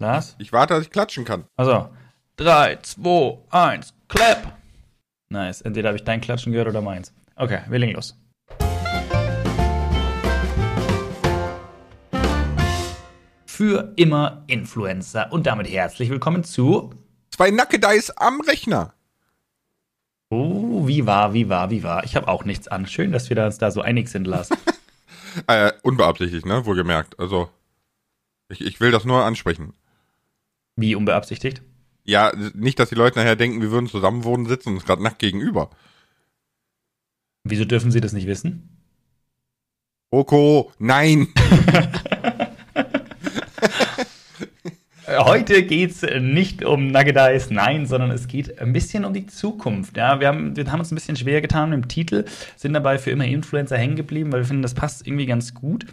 Lars? Ich warte, dass ich klatschen kann. Also, 3, 2, 1, clap! Nice. Entweder habe ich dein Klatschen gehört oder meins. Okay, wir legen los. Für immer Influencer. Und damit herzlich willkommen zu. Zwei Nackedeis am Rechner. Oh, wie war, wie war, wie war. Ich habe auch nichts an. Schön, dass wir uns da so einig sind, Lars. äh, unbeabsichtigt, ne? Wohlgemerkt. Also, ich, ich will das nur ansprechen. Wie unbeabsichtigt? Ja, nicht, dass die Leute nachher denken, wir würden zusammen wohnen sitzen und uns gerade nackt gegenüber. Wieso dürfen sie das nicht wissen? Oko, nein! Heute geht es nicht um Nugget Eyes, nein, sondern es geht ein bisschen um die Zukunft. Ja, wir haben, wir haben uns ein bisschen schwer getan mit dem Titel, sind dabei für immer Influencer hängen geblieben, weil wir finden, das passt irgendwie ganz gut.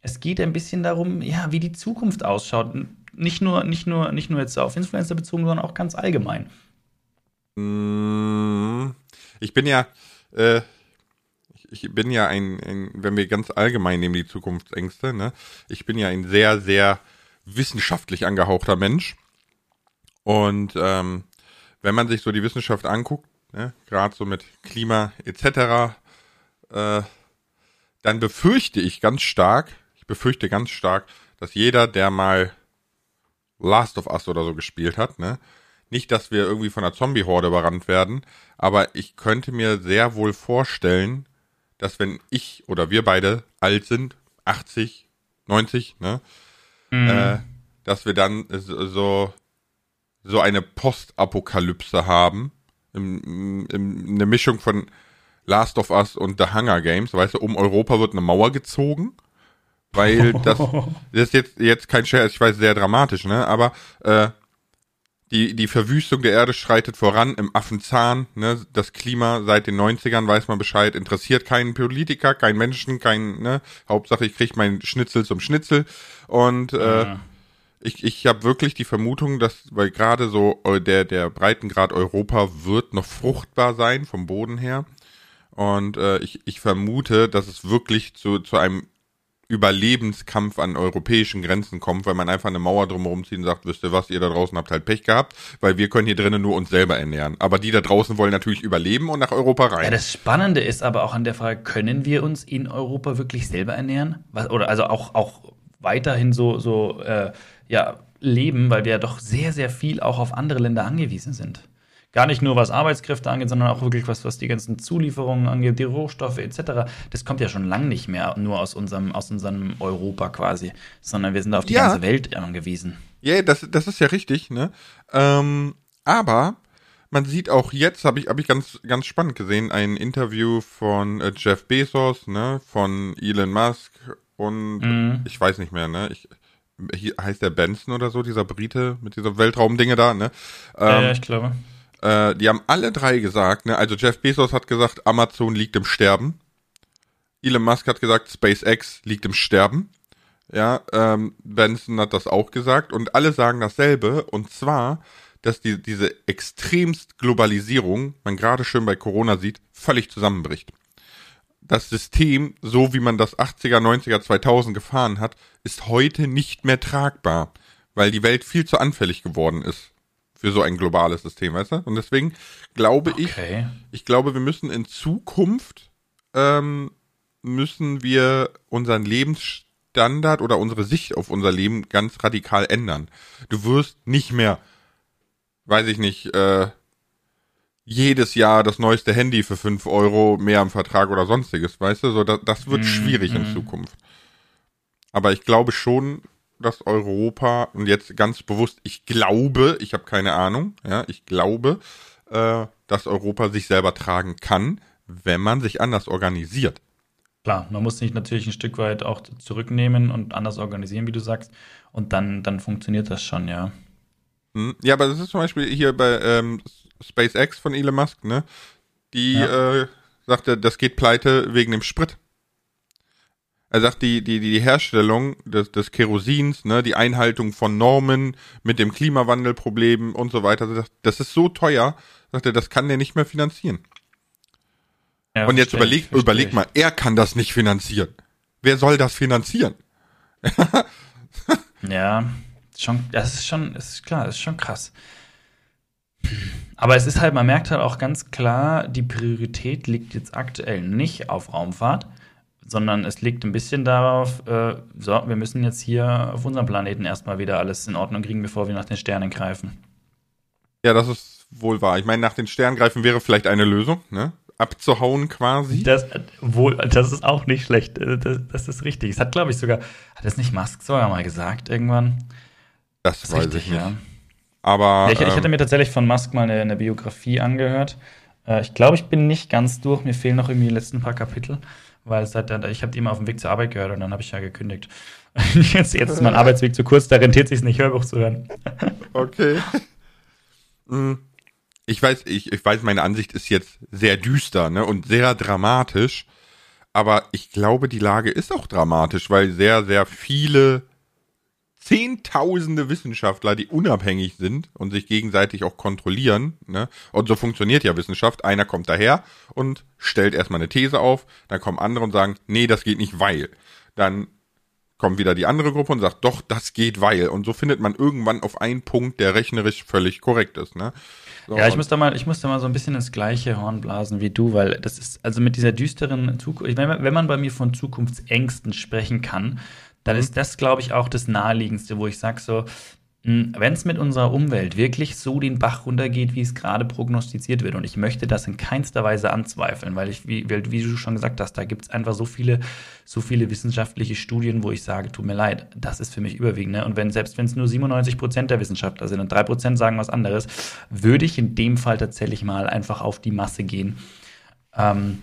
Es geht ein bisschen darum, ja, wie die Zukunft ausschaut. Nicht nur, nicht nur, nicht nur jetzt auf Influencer bezogen, sondern auch ganz allgemein. Mm, ich bin ja, äh, ich bin ja ein, ein, wenn wir ganz allgemein nehmen, die Zukunftsängste, ne? Ich bin ja ein sehr, sehr wissenschaftlich angehauchter Mensch. Und ähm, wenn man sich so die Wissenschaft anguckt, ne, gerade so mit Klima etc., äh, dann befürchte ich ganz stark, ich befürchte ganz stark, dass jeder, der mal Last of Us oder so gespielt hat, ne, nicht, dass wir irgendwie von einer Zombie-Horde überrannt werden, aber ich könnte mir sehr wohl vorstellen, dass wenn ich oder wir beide alt sind, 80, 90, ne, mhm. äh, dass wir dann so, so eine Postapokalypse haben. Im, im, eine Mischung von Last of Us und The Hunger Games. Weißt du, um Europa wird eine Mauer gezogen. Weil das, das ist jetzt, jetzt kein Scherz, ich weiß, sehr dramatisch, ne? Aber äh, die, die Verwüstung der Erde schreitet voran im Affenzahn. Ne? Das Klima seit den 90ern weiß man Bescheid, interessiert keinen Politiker, keinen Menschen, kein, ne? Hauptsache ich krieg meinen Schnitzel zum Schnitzel. Und äh, ja. ich, ich habe wirklich die Vermutung, dass, weil gerade so äh, der, der Breitengrad Europa wird noch fruchtbar sein vom Boden her. Und äh, ich, ich vermute, dass es wirklich zu, zu einem Überlebenskampf an europäischen Grenzen kommt, weil man einfach eine Mauer drumherum zieht und sagt, wisst ihr was, ihr da draußen habt halt Pech gehabt, weil wir können hier drinnen nur uns selber ernähren. Aber die da draußen wollen natürlich überleben und nach Europa rein. Ja, das Spannende ist aber auch an der Frage, können wir uns in Europa wirklich selber ernähren? Was, oder also auch, auch weiterhin so, so äh, ja, leben, weil wir ja doch sehr, sehr viel auch auf andere Länder angewiesen sind. Gar nicht nur was Arbeitskräfte angeht, sondern auch wirklich was, was die ganzen Zulieferungen angeht, die Rohstoffe etc. Das kommt ja schon lange nicht mehr nur aus unserem, aus unserem Europa quasi, sondern wir sind auf die ja. ganze Welt angewiesen. Ja, das, das ist ja richtig, ne? Ähm, aber man sieht auch jetzt, habe ich, hab ich ganz, ganz spannend gesehen, ein Interview von äh, Jeff Bezos, ne, von Elon Musk und mhm. ich weiß nicht mehr, ne? Ich, heißt der Benson oder so, dieser Brite mit dieser Weltraumdinge da, ne? Ähm, ja, ich glaube. Äh, die haben alle drei gesagt, ne, also Jeff Bezos hat gesagt, Amazon liegt im Sterben. Elon Musk hat gesagt, SpaceX liegt im Sterben. Ja, ähm, Benson hat das auch gesagt und alle sagen dasselbe und zwar, dass die, diese extremst Globalisierung, man gerade schön bei Corona sieht, völlig zusammenbricht. Das System, so wie man das 80er, 90er, 2000 gefahren hat, ist heute nicht mehr tragbar, weil die Welt viel zu anfällig geworden ist für so ein globales System, weißt du? Und deswegen glaube okay. ich, ich glaube, wir müssen in Zukunft ähm, müssen wir unseren Lebensstandard oder unsere Sicht auf unser Leben ganz radikal ändern. Du wirst nicht mehr, weiß ich nicht, äh, jedes Jahr das neueste Handy für fünf Euro mehr am Vertrag oder sonstiges, weißt du? So, das, das wird mm, schwierig mm. in Zukunft. Aber ich glaube schon, dass Europa, und jetzt ganz bewusst, ich glaube, ich habe keine Ahnung, ja, ich glaube, äh, dass Europa sich selber tragen kann, wenn man sich anders organisiert. Klar, man muss sich natürlich ein Stück weit auch zurücknehmen und anders organisieren, wie du sagst. Und dann, dann funktioniert das schon, ja. Hm, ja, aber das ist zum Beispiel hier bei ähm, SpaceX von Elon Musk, ne? Die ja. äh, sagte, das geht pleite wegen dem Sprit. Er sagt, die, die, die Herstellung des, des Kerosins, ne, die Einhaltung von Normen mit dem Klimawandelproblem und so weiter, das ist so teuer, sagt er, das kann der nicht mehr finanzieren. Ja, und jetzt überleg, ich, überleg mal, er kann das nicht finanzieren. Wer soll das finanzieren? ja, Schon, das ist schon, das ist klar, das ist schon krass. Aber es ist halt, man merkt halt auch ganz klar, die Priorität liegt jetzt aktuell nicht auf Raumfahrt, sondern es liegt ein bisschen darauf, äh, so, wir müssen jetzt hier auf unserem Planeten erstmal wieder alles in Ordnung kriegen, bevor wir nach den Sternen greifen. Ja, das ist wohl wahr. Ich meine, nach den Sternen greifen wäre vielleicht eine Lösung, ne? Abzuhauen quasi. Das, wohl, das ist auch nicht schlecht. Äh, das, das ist richtig. Das hat, glaube ich, sogar, hat das nicht Musk sogar mal gesagt irgendwann? Das, das weiß richtig, ich nicht. Ja. Aber. Ja, ich, ich, hatte ähm, mir tatsächlich von Musk mal eine, eine Biografie angehört. Äh, ich glaube, ich bin nicht ganz durch. Mir fehlen noch irgendwie die letzten paar Kapitel, weil es hat, ich habe die immer auf dem Weg zur Arbeit gehört und dann habe ich ja gekündigt. jetzt, jetzt ist mein Arbeitsweg zu kurz, da rentiert sich nicht, Hörbuch zu hören. okay. Mm. Ich weiß, ich, ich weiß, meine Ansicht ist jetzt sehr düster ne, und sehr dramatisch. Aber ich glaube, die Lage ist auch dramatisch, weil sehr, sehr viele zehntausende Wissenschaftler, die unabhängig sind und sich gegenseitig auch kontrollieren. Ne? Und so funktioniert ja Wissenschaft. Einer kommt daher und stellt erstmal eine These auf, dann kommen andere und sagen, nee, das geht nicht, weil. Dann kommt wieder die andere Gruppe und sagt, doch, das geht, weil. Und so findet man irgendwann auf einen Punkt, der rechnerisch völlig korrekt ist. Ne? So, ja, ich muss, da mal, ich muss da mal so ein bisschen ins gleiche Horn blasen wie du, weil das ist, also mit dieser düsteren Zukunft, wenn, wenn man bei mir von Zukunftsängsten sprechen kann, dann mhm. ist das, glaube ich, auch das Naheliegendste, wo ich sage so, hm, wenn es mit unserer Umwelt wirklich so den Bach runtergeht, wie es gerade prognostiziert wird, und ich möchte das in keinster Weise anzweifeln, weil ich, wie, wie du schon gesagt hast, da gibt es einfach so viele, so viele wissenschaftliche Studien, wo ich sage, tut mir leid, das ist für mich überwiegend. Ne? Und wenn selbst wenn es nur 97 Prozent der Wissenschaftler sind und drei Prozent sagen was anderes, würde ich in dem Fall tatsächlich mal einfach auf die Masse gehen. Ähm,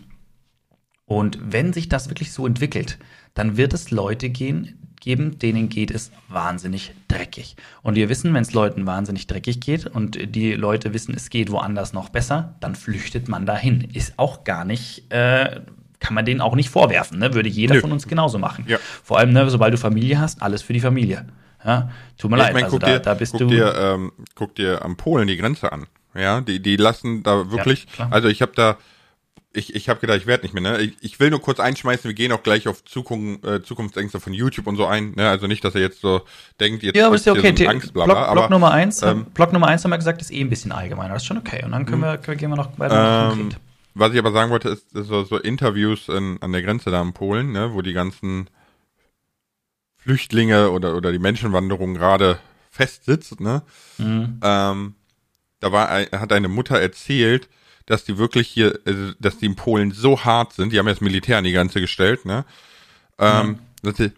und wenn sich das wirklich so entwickelt, dann wird es Leute gehen, geben, denen geht es wahnsinnig dreckig. Und wir wissen, wenn es Leuten wahnsinnig dreckig geht und die Leute wissen, es geht woanders noch besser, dann flüchtet man dahin. Ist auch gar nicht, äh, kann man denen auch nicht vorwerfen. Ne? Würde jeder Nö. von uns genauso machen. Ja. Vor allem, ne, sobald du Familie hast, alles für die Familie. Ja? Tut mir ja, leid, mein, also da, dir, da, bist guck du. Dir, ähm, guck dir am Polen die Grenze an. Ja, die, die lassen da wirklich, also ich habe da ich, ich habe gedacht, ich werde nicht mehr, ne? Ich, ich, will nur kurz einschmeißen, wir gehen auch gleich auf Zukunft, äh, Zukunftsängste von YouTube und so ein, ne? Also nicht, dass er jetzt so denkt, jetzt ja, aber ist ja okay. So Angst, bla, bla, Block, aber, Block Nummer eins, ähm, Block Nummer eins haben wir gesagt, ist eh ein bisschen allgemeiner. Das ist schon okay. Und dann können wir, können, gehen wir noch weiter ähm, Was ich aber sagen wollte, ist, ist so, so Interviews in, an der Grenze da in Polen, ne? Wo die ganzen Flüchtlinge oder, oder die Menschenwanderung gerade festsitzt, ne? Mhm. Ähm, da war, hat eine Mutter erzählt, dass die wirklich hier, also, dass die in Polen so hart sind, die haben ja das Militär an die Grenze gestellt, ne? Ähm, dass die,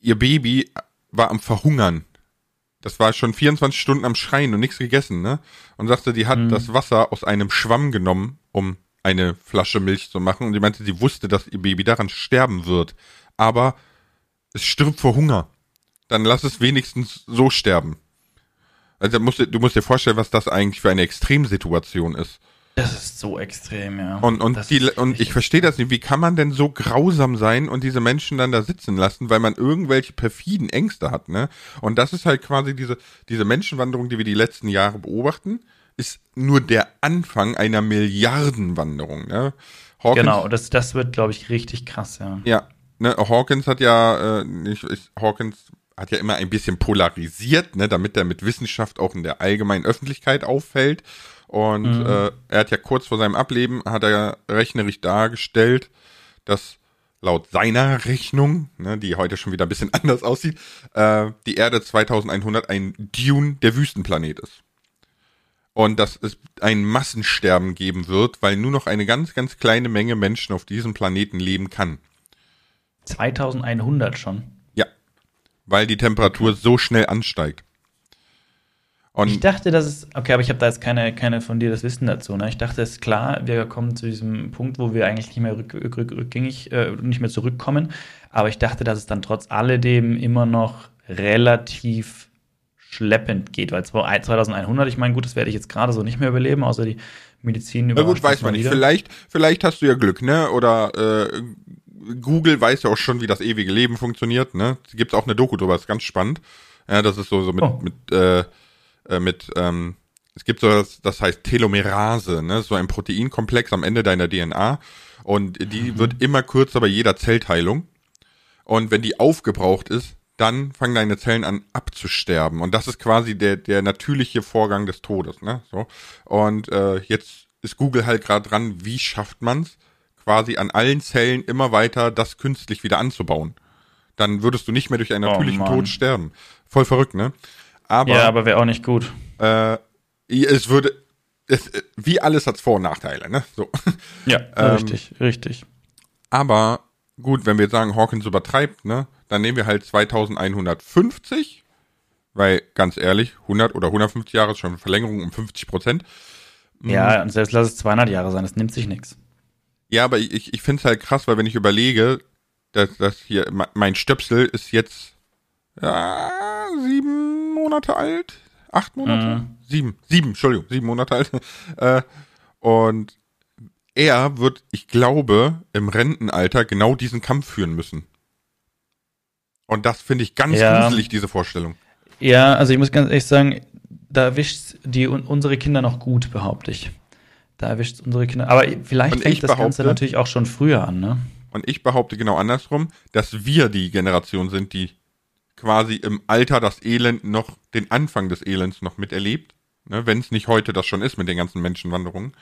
ihr Baby war am Verhungern. Das war schon 24 Stunden am Schreien und nichts gegessen, ne? Und sagte, die hat mhm. das Wasser aus einem Schwamm genommen, um eine Flasche Milch zu machen. Und die meinte, sie wusste, dass ihr Baby daran sterben wird. Aber es stirbt vor Hunger. Dann lass es wenigstens so sterben. Also musst du, du musst dir vorstellen, was das eigentlich für eine Extremsituation ist. Das ist so extrem, ja. Und, und, die, und ich verstehe das nicht. Wie kann man denn so grausam sein und diese Menschen dann da sitzen lassen, weil man irgendwelche perfiden Ängste hat, ne? Und das ist halt quasi diese, diese Menschenwanderung, die wir die letzten Jahre beobachten, ist nur der Anfang einer Milliardenwanderung, ne? Hawkins, genau, das, das wird, glaube ich, richtig krass, ja. Ja, ne, Hawkins hat ja, äh, nicht, Hawkins hat ja immer ein bisschen polarisiert, ne, damit er mit Wissenschaft auch in der allgemeinen Öffentlichkeit auffällt. Und mhm. äh, er hat ja kurz vor seinem Ableben, hat er rechnerisch dargestellt, dass laut seiner Rechnung, ne, die heute schon wieder ein bisschen anders aussieht, äh, die Erde 2100 ein Dune der Wüstenplanet ist. Und dass es ein Massensterben geben wird, weil nur noch eine ganz, ganz kleine Menge Menschen auf diesem Planeten leben kann. 2100 schon? Ja, weil die Temperatur so schnell ansteigt. Und ich dachte, das ist, okay, aber ich habe da jetzt keine, keine von dir das Wissen dazu. Ne? Ich dachte, es ist klar, wir kommen zu diesem Punkt, wo wir eigentlich nicht mehr rück, rück, rückgängig, äh, nicht mehr zurückkommen. Aber ich dachte, dass es dann trotz alledem immer noch relativ schleppend geht, weil 2100, ich meine, gut, das werde ich jetzt gerade so nicht mehr überleben, außer die Medizin über. Na gut, weiß man nicht. Vielleicht, vielleicht hast du ja Glück, ne? Oder äh, Google weiß ja auch schon, wie das ewige Leben funktioniert, ne? Gibt auch eine Doku drüber, ist ganz spannend. Ja, das ist so, so mit, oh. mit äh, äh, mit, ähm, es gibt so das, das heißt Telomerase, ne? so ein Proteinkomplex am Ende deiner DNA und die mhm. wird immer kürzer bei jeder Zellteilung. Und wenn die aufgebraucht ist, dann fangen deine Zellen an abzusterben. Und das ist quasi der, der natürliche Vorgang des Todes. Ne? So. Und äh, jetzt ist Google halt gerade dran, wie schafft man's quasi an allen Zellen immer weiter das künstlich wieder anzubauen. Dann würdest du nicht mehr durch einen oh natürlichen oh Tod sterben. Voll verrückt, ne? Aber, ja, aber wäre auch nicht gut. Äh, es würde, es, wie alles hat Vor- und Nachteile, ne? So. Ja, ähm, richtig, richtig. Aber gut, wenn wir jetzt sagen, Hawkins übertreibt, ne? Dann nehmen wir halt 2150, weil ganz ehrlich, 100 oder 150 Jahre ist schon eine Verlängerung um 50 Prozent. Ja, hm. und selbst lass es 200 Jahre sein, das nimmt sich nichts. Ja, aber ich, ich finde es halt krass, weil wenn ich überlege, dass, dass hier mein Stöpsel ist jetzt ja, sieben Monate alt, acht Monate, mhm. sieben, sieben, Entschuldigung, sieben Monate alt. äh, und er wird, ich glaube, im Rentenalter genau diesen Kampf führen müssen. Und das finde ich ganz ja. gruselig, diese Vorstellung. Ja, also ich muss ganz ehrlich sagen, da erwischt die unsere Kinder noch gut, behaupte ich. Da erwischt unsere Kinder. Aber vielleicht und fängt das Ganze natürlich auch schon früher an, ne? Und ich behaupte genau andersrum, dass wir die Generation sind, die quasi im Alter das Elend noch, den Anfang des Elends noch miterlebt. Ne, Wenn es nicht heute das schon ist mit den ganzen Menschenwanderungen.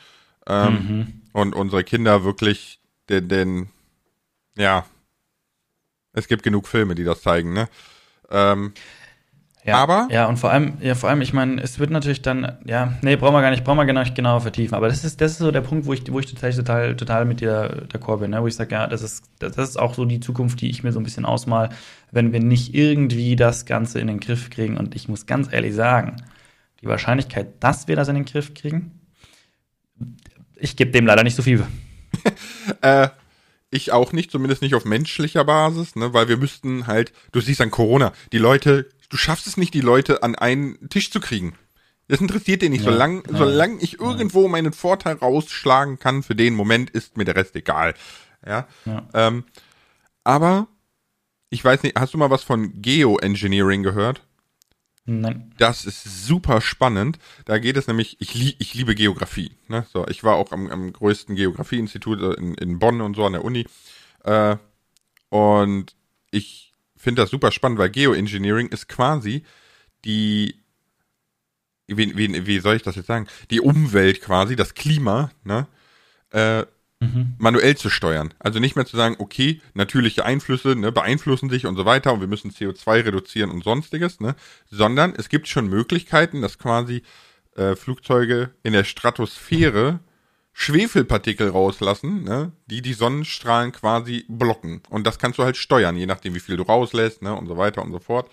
Ähm, mhm. Und unsere Kinder wirklich den, den, ja, es gibt genug Filme, die das zeigen, ne? Ähm, ja, aber? Ja und vor allem ja vor allem ich meine es wird natürlich dann ja nee brauchen wir gar nicht brauchen wir gar nicht genauer vertiefen. Aber das ist das ist so der Punkt wo ich wo ich total total total mit dir d'accord bin ne? wo ich sage ja das ist das ist auch so die Zukunft die ich mir so ein bisschen ausmal wenn wir nicht irgendwie das Ganze in den Griff kriegen. Und ich muss ganz ehrlich sagen die Wahrscheinlichkeit dass wir das in den Griff kriegen ich gebe dem leider nicht so viel. Äh, ich auch nicht, zumindest nicht auf menschlicher Basis, ne, weil wir müssten halt, du siehst an Corona, die Leute du schaffst es nicht, die Leute an einen Tisch zu kriegen. Das interessiert dir nicht. Ja, solange, ja, solange ich irgendwo meinen Vorteil rausschlagen kann, für den Moment ist mir der Rest egal. Ja. ja. Ähm, aber ich weiß nicht, hast du mal was von Geoengineering gehört? Nein. Das ist super spannend. Da geht es nämlich, ich, lieb, ich liebe Geografie. Ne? So, ich war auch am, am größten Geografieinstitut in, in Bonn und so an der Uni. Äh, und ich finde das super spannend, weil Geoengineering ist quasi die, wie, wie, wie soll ich das jetzt sagen, die Umwelt quasi, das Klima, ne, äh, mhm. manuell zu steuern. Also nicht mehr zu sagen, okay, natürliche Einflüsse ne, beeinflussen sich und so weiter und wir müssen CO2 reduzieren und sonstiges, ne, sondern es gibt schon Möglichkeiten, dass quasi äh, Flugzeuge in der Stratosphäre Schwefelpartikel rauslassen, ne, die die Sonnenstrahlen quasi blocken. Und das kannst du halt steuern, je nachdem, wie viel du rauslässt, ne, und so weiter und so fort.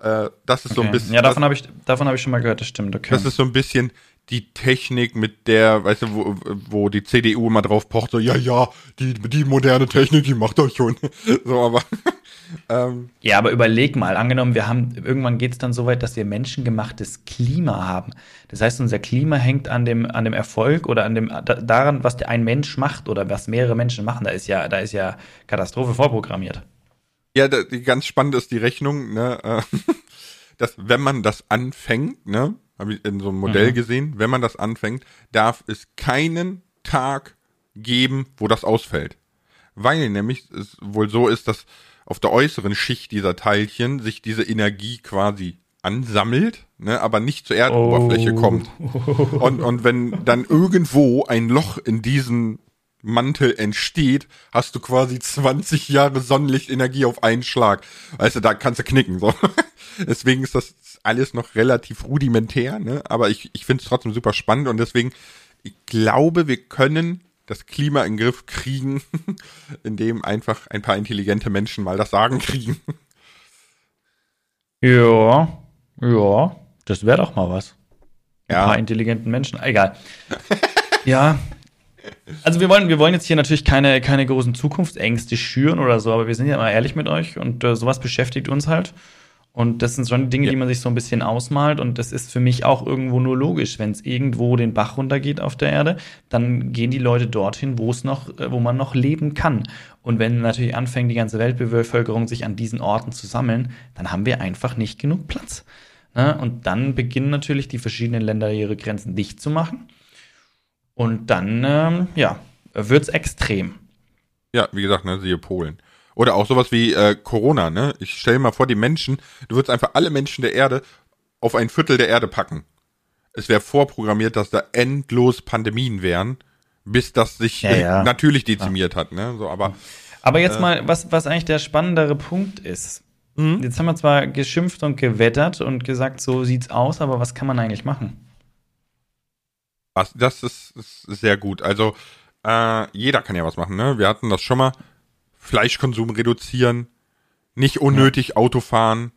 Äh, das ist okay. so ein bisschen. Ja, davon habe ich, davon habe ich schon mal gehört, das stimmt, okay. Das ist so ein bisschen die Technik, mit der, weißt du, wo, wo die CDU immer drauf pocht, so, ja, ja, die, die moderne Technik, die macht euch schon. so, aber. ähm, ja, aber überleg mal, angenommen, wir haben, irgendwann geht es dann so weit, dass wir menschengemachtes Klima haben. Das heißt, unser Klima hängt an dem, an dem Erfolg oder an dem, daran, was ein Mensch macht oder was mehrere Menschen machen. Da ist ja, da ist ja Katastrophe vorprogrammiert. Ja, da, die, ganz spannend ist die Rechnung, ne, äh, dass wenn man das anfängt, ne, habe ich in so einem Modell mhm. gesehen, wenn man das anfängt, darf es keinen Tag geben, wo das ausfällt. Weil nämlich es wohl so ist, dass auf der äußeren Schicht dieser Teilchen sich diese Energie quasi ansammelt, ne, aber nicht zur Erdoberfläche oh. kommt. Und, und wenn dann irgendwo ein Loch in diesen Mantel entsteht, hast du quasi 20 Jahre Sonnenlichtenergie auf einen Schlag. Weißt du, da kannst du knicken. So. Deswegen ist das alles noch relativ rudimentär, ne? aber ich, ich finde es trotzdem super spannend und deswegen, ich glaube, wir können das Klima in den Griff kriegen, indem einfach ein paar intelligente Menschen mal das Sagen kriegen. Ja, ja, das wäre doch mal was. Ein ja. paar intelligenten Menschen, egal. ja, also wir wollen, wir wollen jetzt hier natürlich keine, keine großen Zukunftsängste schüren oder so, aber wir sind ja mal ehrlich mit euch und äh, sowas beschäftigt uns halt. Und das sind schon Dinge, ja. die man sich so ein bisschen ausmalt. Und das ist für mich auch irgendwo nur logisch. Wenn es irgendwo den Bach runtergeht auf der Erde, dann gehen die Leute dorthin, wo es noch, äh, wo man noch leben kann. Und wenn natürlich anfängt, die ganze Weltbevölkerung sich an diesen Orten zu sammeln, dann haben wir einfach nicht genug Platz. Ne? Und dann beginnen natürlich die verschiedenen Länder ihre Grenzen dicht zu machen. Und dann, ähm, ja, es extrem. Ja, wie gesagt, ne, siehe Polen. Oder auch sowas wie äh, Corona, ne? Ich stelle mal vor, die Menschen, du würdest einfach alle Menschen der Erde auf ein Viertel der Erde packen. Es wäre vorprogrammiert, dass da endlos Pandemien wären, bis das sich Ja, ja. natürlich dezimiert hat, ne? So, aber Aber jetzt mal, was, was eigentlich der spannendere Punkt ist. Mhm. Jetzt haben wir zwar geschimpft und gewettert und gesagt, so sieht's aus, aber was kann man eigentlich machen? was, das ist, ist sehr gut. Also äh, jeder kann ja was machen, ne? Wir hatten das schon mal. Fleischkonsum reduzieren, nicht unnötig Auto fahren.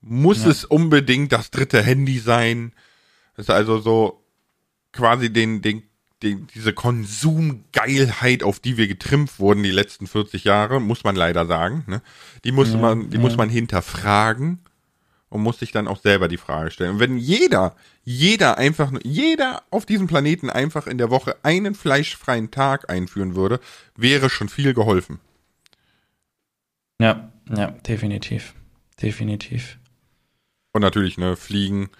Muss Ja. es unbedingt das dritte Handy sein? Das ist also so quasi den, den, den, diese Konsumgeilheit, auf die wir getrimmt wurden die letzten 40 Jahre, muss man leider sagen. Ne? Die muss Ja, man, die ja. muss man hinterfragen und muss sich dann auch selber die Frage stellen. Und wenn jeder, jeder einfach, nur- jeder auf diesem Planeten einfach in der Woche einen fleischfreien Tag einführen würde, wäre schon viel geholfen. Ja, ja, definitiv. Definitiv. Und natürlich, ne, fliegen.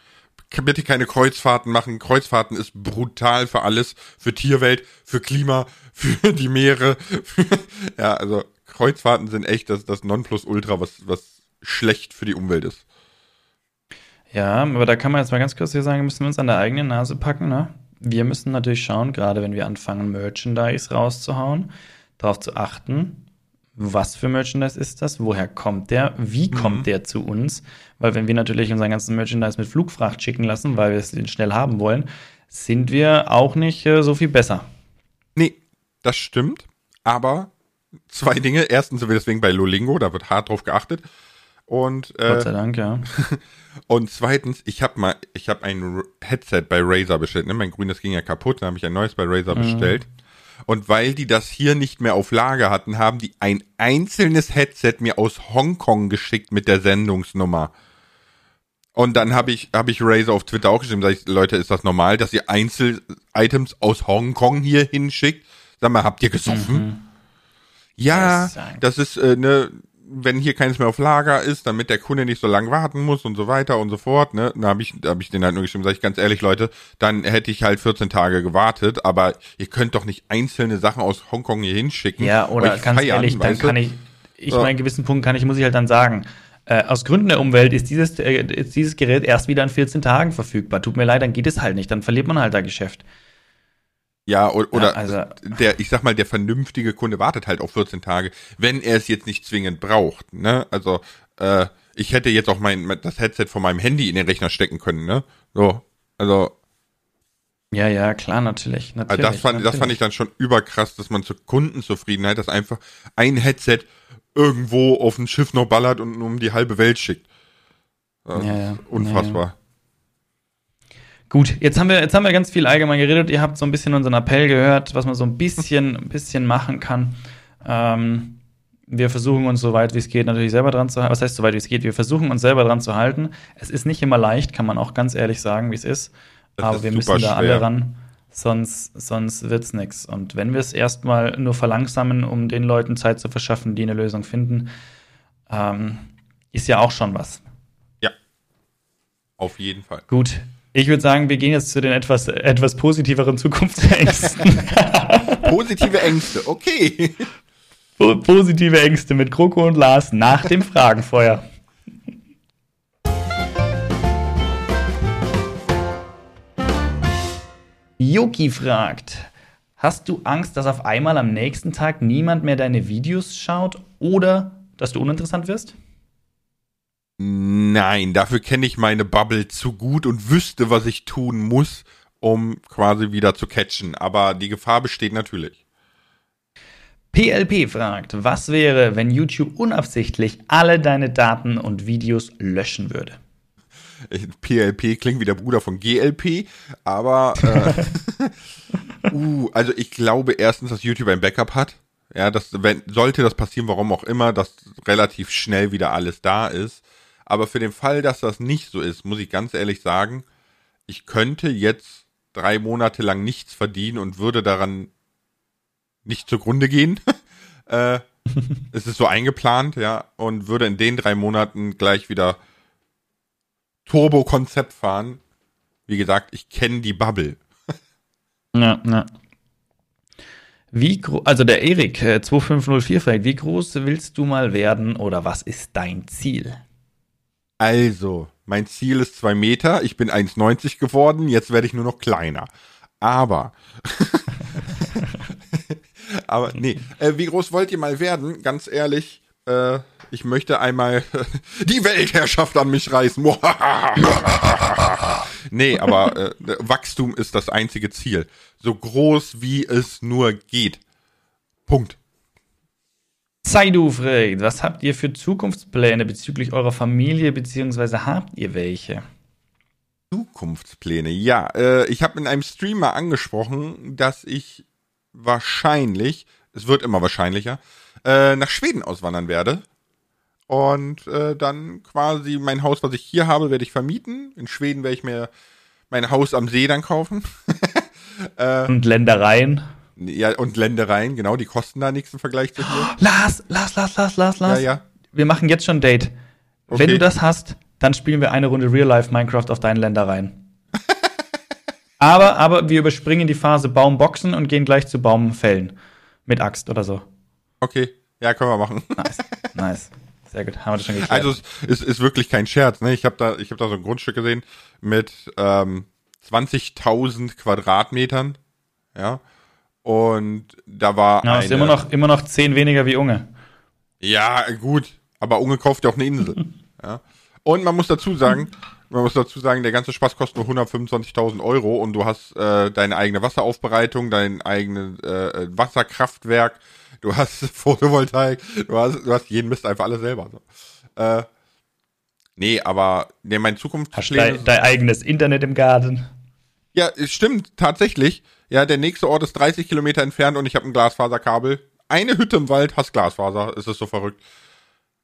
Bitte keine Kreuzfahrten machen. Kreuzfahrten ist brutal für alles. Für Tierwelt, für Klima, für die Meere. Für, ja, also Kreuzfahrten sind echt das, das Nonplusultra, was, was schlecht für die Umwelt ist. Ja, aber da kann man jetzt mal ganz kurz hier sagen, müssen wir uns an der eigenen Nase packen, ne? Wir müssen natürlich schauen, gerade wenn wir anfangen, Merchandise rauszuhauen, darauf zu achten, was für Merchandise ist das, woher kommt der, wie kommt der zu uns, weil wenn wir natürlich unseren ganzen Merchandise mit Flugfracht schicken lassen, weil wir es schnell haben wollen, sind wir auch nicht äh, so viel besser. Nee, das stimmt. Aber zwei Dinge. Erstens sind wir deswegen bei Lolingo, da wird hart drauf geachtet. Und, Gott sei äh, Dank, ja. und zweitens, ich habe mal, ich habe ein Headset bei Razer bestellt. Ne? Mein grünes ging ja kaputt, dann habe ich ein neues bei Razer bestellt. Und weil die das hier nicht mehr auf Lager hatten, haben die ein einzelnes Headset mir aus Hongkong geschickt mit der Sendungsnummer. Und dann habe ich, habe ich Razer auf Twitter auch geschrieben, sag ich, Leute, ist das normal, dass ihr Einzel-Items aus Hongkong hier hinschickt? Sag mal, habt ihr gesoffen? Ja, Das ist ein- das ist, äh, ne, wenn hier keines mehr auf Lager ist, damit der Kunde nicht so lange warten muss und so weiter und so fort, ne, dann habe ich, da habe ich den halt nur geschrieben, sag ich ganz ehrlich, Leute, dann hätte ich halt 14 Tage gewartet, aber ihr könnt doch nicht einzelne Sachen aus Hongkong hier hinschicken. Ja, oder euch ganz feiern, ehrlich, dann kann ich, ich Ja. meine, gewissen Punkt kann ich, muss ich halt dann sagen, äh, aus Gründen der Umwelt ist dieses, äh, ist dieses Gerät erst wieder in 14 Tagen verfügbar. Tut mir leid, dann geht es halt nicht, dann verliert man halt da Geschäft. Ja, oder Ja, also- der, ich sag mal, der vernünftige Kunde wartet halt auf 14 Tage, wenn er es jetzt nicht zwingend braucht, ne? Also, äh, ich hätte jetzt auch mein, das Headset von meinem Handy in den Rechner stecken können, ne? So, also, Ja, ja, klar, natürlich. also natürlich das fand, das fand natürlich. ich dann schon überkrass, dass man zur Kundenzufriedenheit, dass einfach ein Headset irgendwo auf ein Schiff noch ballert und um die halbe Welt schickt. Das Ja, ja. ist Unfassbar. Gut, jetzt haben wir, jetzt haben wir ganz viel allgemein geredet. Ihr habt so ein bisschen unseren Appell gehört, was man so ein bisschen, ein bisschen machen kann. Ähm, wir versuchen uns so weit wie es geht natürlich selber dran zu halten. Was heißt so weit wie es geht? Wir versuchen uns selber dran zu halten. Es ist nicht immer leicht, kann man auch ganz ehrlich sagen, wie es ist. Das Aber ist wir müssen da alle schwer. ran, sonst, sonst wird's nix. Und wenn wir es erstmal nur verlangsamen, um den Leuten Zeit zu verschaffen, die eine Lösung finden, ähm, ist ja auch schon was. Ja. Auf jeden Fall. Gut. Ich würde sagen, wir gehen jetzt zu den etwas, etwas positiveren Zukunftsängsten. Positive Ängste, okay. Po- Positive Ängste mit Kroko und Lars nach dem Fragenfeuer. Yoki fragt: Hast du Angst, dass auf einmal am nächsten Tag niemand mehr deine Videos schaut oder dass du uninteressant wirst? Nein, dafür kenne ich meine Bubble zu gut und wüsste, was ich tun muss, um quasi wieder zu catchen. Aber die Gefahr besteht natürlich. PLP fragt: Was wäre, wenn YouTube unabsichtlich alle deine Daten und Videos löschen würde? PLP klingt wie der Bruder von GLP, aber äh, uh, also ich glaube erstens, dass YouTube ein Backup hat. Ja, das, wenn, sollte das passieren, warum auch immer, dass relativ schnell wieder alles da ist. Aber für den Fall, dass das nicht so ist, muss ich ganz ehrlich sagen, ich könnte jetzt drei Monate lang nichts verdienen und würde daran nicht zugrunde gehen. äh, es ist so eingeplant, ja, und würde in den drei Monaten gleich wieder Turbo-Konzept fahren. Wie gesagt, ich kenne die Bubble. Ja, ja. Wie also der Erik äh, 2504 fragt, wie groß willst du mal werden oder was ist dein Ziel? Also, mein Ziel ist zwei Meter. Ich bin 1,90 geworden. Jetzt werde ich nur noch kleiner. Aber. aber nee. Äh, wie groß wollt ihr mal werden? Ganz ehrlich, äh, ich möchte einmal die Weltherrschaft an mich reißen. nee, aber äh, Wachstum ist das einzige Ziel. So groß wie es nur geht. Punkt. Saidu fragt, was habt ihr für Zukunftspläne bezüglich eurer Familie, beziehungsweise habt ihr welche? Zukunftspläne. Ja, äh, ich habe in einem Stream mal angesprochen, dass ich wahrscheinlich, es wird immer wahrscheinlicher, äh, nach Schweden auswandern werde. Und äh, dann quasi mein Haus, was ich hier habe, werde ich vermieten. In Schweden werde ich mir mein Haus am See dann kaufen. Und Ländereien? Ja, und Ländereien, genau, die kosten da nichts im Vergleich zu hier. Lars, Lars, Lars, Lars, Lars, Ja, Lars. ja. Wir machen jetzt schon ein Date. Wenn Okay. du das hast, dann spielen wir eine Runde Real Life Minecraft auf deinen Ländereien. aber, aber wir überspringen die Phase Baumboxen und gehen gleich zu Baumfällen. Mit Axt oder so. Okay, ja, können wir machen. Nice. nice. Sehr gut. Haben wir das schon geklärt. Also es ist, ist wirklich kein Scherz. Ne? Ich habe da, ich habe da so ein Grundstück gesehen mit ähm, 20.000 Quadratmetern. Ja. Und da war ja, eine, ist immer noch, immer noch zehn weniger wie Unge. Ja, gut. Aber Unge kauft ja auch eine Insel. ja. Und man muss dazu sagen, man muss dazu sagen, der ganze Spaß kostet nur 125.000 Euro und du hast äh, deine eigene Wasseraufbereitung, dein eigenes äh, Wasserkraftwerk, du hast Photovoltaik, du hast, du hast jeden Mist einfach alles selber. So. Äh, nee, aber nee, mein Hast Zukunftspläne. dein, dein eigenes Internet im Garten. Ja, es stimmt, tatsächlich. Ja, der nächste Ort ist 30 Kilometer entfernt und ich habe ein Glasfaserkabel. Eine Hütte im Wald, hast Glasfaser. Es ist so verrückt.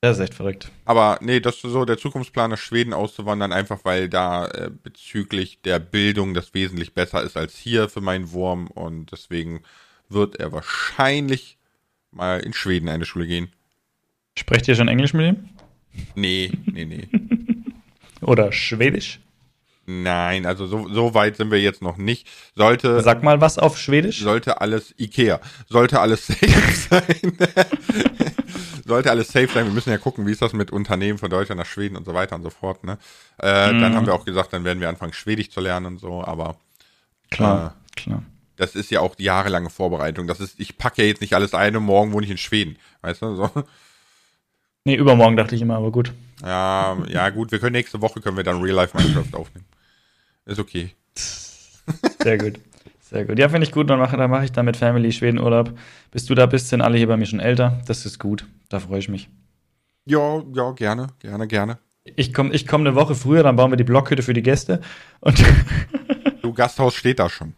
Das ist echt verrückt. Aber nee, das ist so der Zukunftsplan, nach Schweden auszuwandern, einfach weil da äh, bezüglich der Bildung das wesentlich besser ist als hier für meinen Wurm und deswegen wird er wahrscheinlich mal in Schweden eine Schule gehen. Sprecht ihr schon Englisch mit ihm? Nee, nee, nee. Oder Schwedisch? Nein, also so, so weit sind wir jetzt noch nicht. Sollte, Sag mal was auf Schwedisch. sollte alles Ikea, sollte alles safe sein. sollte alles safe sein. Wir müssen ja gucken, wie ist das mit Unternehmen von Deutschland nach Schweden und so weiter und so fort. Ne? Äh, Dann haben wir auch gesagt, dann werden wir anfangen, Schwedisch zu lernen und so. Aber Klar, klar. das ist ja auch die jahrelange Vorbereitung. Das ist, ich packe ja jetzt nicht alles ein und morgen wohne ich in Schweden. Weißt du? So. Nee, übermorgen dachte ich immer, aber gut. Ja, ja, gut, wir können nächste Woche können wir dann Real Life Minecraft aufnehmen. Ist okay. Sehr gut. Sehr gut. Ja, finde ich gut. Dann mache dann mach ich da mit Family Schweden Urlaub. Bis du da bist, sind alle hier bei mir schon älter. Das ist gut. Da freue ich mich. Ja, ja, gerne, gerne, gerne. Ich komme ich komm eine Woche früher, dann bauen wir die Blockhütte für die Gäste. Und Du Gasthaus steht da schon.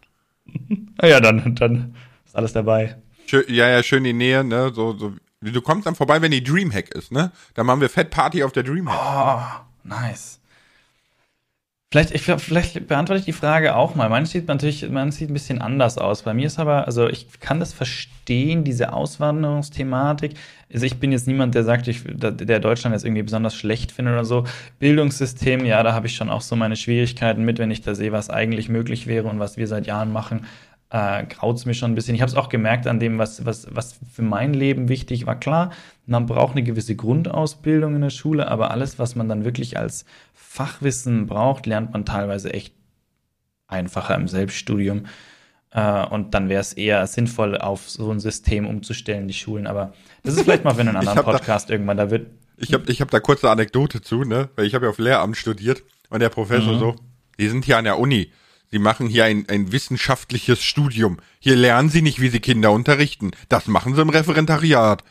ja, dann, dann ist alles dabei. Schön, ja, ja, schön die Nähe, ne? So, so. Du kommst dann vorbei, wenn die Dreamhack ist, ne? Dann machen wir Fett Party auf der Dreamhack. Oh, nice. Vielleicht, ich, vielleicht beantworte ich die Frage auch mal. Man sieht natürlich, man sieht ein bisschen anders aus. Bei mir ist aber, also ich kann das verstehen, diese Auswanderungsthematik. Also ich bin jetzt niemand, der sagt, ich, der Deutschland jetzt irgendwie besonders schlecht findet oder so. Bildungssystem, ja, da habe ich schon auch so meine Schwierigkeiten mit, wenn ich da sehe, was eigentlich möglich wäre und was wir seit Jahren machen. Äh, graut es mir schon ein bisschen. Ich habe es auch gemerkt an dem, was, was, was für mein Leben wichtig war. Klar, man braucht eine gewisse Grundausbildung in der Schule, aber alles, was man dann wirklich als Fachwissen braucht, lernt man teilweise echt einfacher im Selbststudium. Äh, und dann wäre es eher sinnvoll, auf so ein System umzustellen, die Schulen. Aber das ist vielleicht mal für einen anderen hab da- Podcast irgendwann. Da wird. Ich habe ich hab da kurze Anekdote zu, ne? Weil ich habe ja auf Lehramt studiert und der Professor so, die sind hier an der Uni. Sie machen hier ein, ein wissenschaftliches Studium. Hier lernen sie nicht, wie sie Kinder unterrichten. Das machen sie im Referendariat.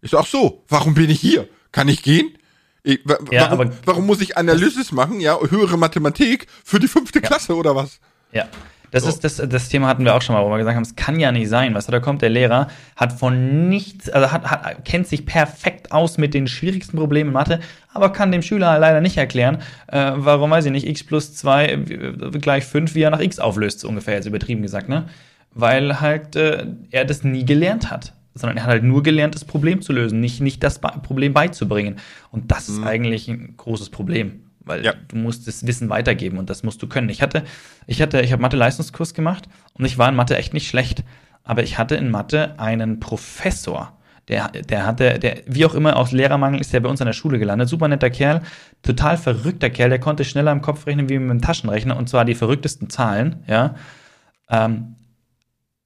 Ich so, ach so, warum bin ich hier? Kann ich gehen? Ich, wa Ja, warum, warum muss ich Analysis machen? Ja, höhere Mathematik für die fünfte Klasse oder was? Ja. Das So. ist das, das Thema hatten wir auch schon mal, wo wir gesagt haben, es kann ja nicht sein. Weißt du, da kommt der Lehrer, hat von nichts, also hat, hat, kennt sich perfekt aus mit den schwierigsten Problemen in Mathe, aber kann dem Schüler leider nicht erklären, äh, warum weiß ich nicht, x plus 2 äh, gleich 5, wie er nach x auflöst, so ungefähr jetzt übertrieben gesagt, ne? Weil halt äh, er das nie gelernt hat. Sondern er hat halt nur gelernt, das Problem zu lösen, nicht, nicht das Problem beizubringen. Und das ist eigentlich ein großes Problem. Weil Ja. du musst das Wissen weitergeben und das musst du können. Ich hatte, ich hatte, ich habe Mathe-Leistungskurs gemacht und ich war in Mathe echt nicht schlecht. aber ich hatte in Mathe einen Professor, der, der hatte, der, wie auch immer, aus Lehrermangel ist der bei uns an der Schule gelandet. Super netter Kerl, total verrückter Kerl, der konnte schneller im Kopf rechnen wie mit dem Taschenrechner und zwar die verrücktesten Zahlen, ja. Ähm,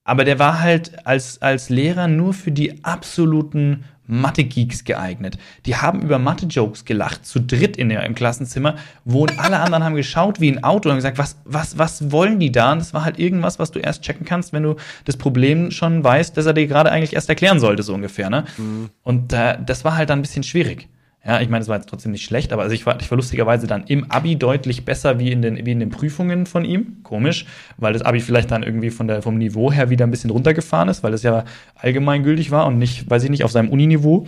aber der war halt als, als Lehrer nur für die absoluten Mathe-Geeks geeignet. Die haben über Mathe-Jokes gelacht, zu dritt in der, im Klassenzimmer, wo alle anderen haben geschaut wie ein Auto und gesagt, was, was, was wollen die da? Und das war halt irgendwas, was du erst checken kannst, wenn du das Problem schon weißt, dass er dir gerade eigentlich erst erklären sollte, so ungefähr. Ne? Mhm. Und äh, das war halt dann ein bisschen schwierig. Ja, ich meine, es war jetzt trotzdem nicht schlecht, aber also ich, war, ich war lustigerweise dann im Abi deutlich besser wie in, den, wie in den Prüfungen von ihm. Komisch, weil das Abi vielleicht dann irgendwie von der, vom Niveau her wieder ein bisschen runtergefahren ist, weil es ja allgemeingültig war und nicht, weiß ich nicht, auf seinem Uniniveau.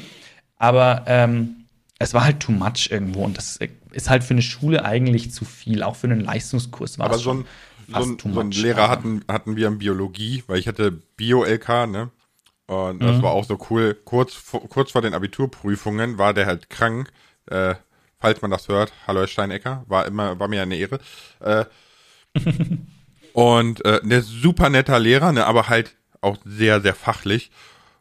Aber ähm, es war halt too much irgendwo und das ist halt für eine Schule eigentlich zu viel, auch für einen Leistungskurs. War aber so ein, so ein, so ein Lehrer hatten, hatten wir in Biologie, weil ich hatte Bio-LK, ne? Und das mhm. war auch so cool. Kurz, kurz vor den Abiturprüfungen war der halt krank. Äh, falls man das hört, hallo Herr Steinecker, war immer, war mir eine Ehre. Äh, und äh, der super netter Lehrer, ne, aber halt auch sehr, sehr fachlich.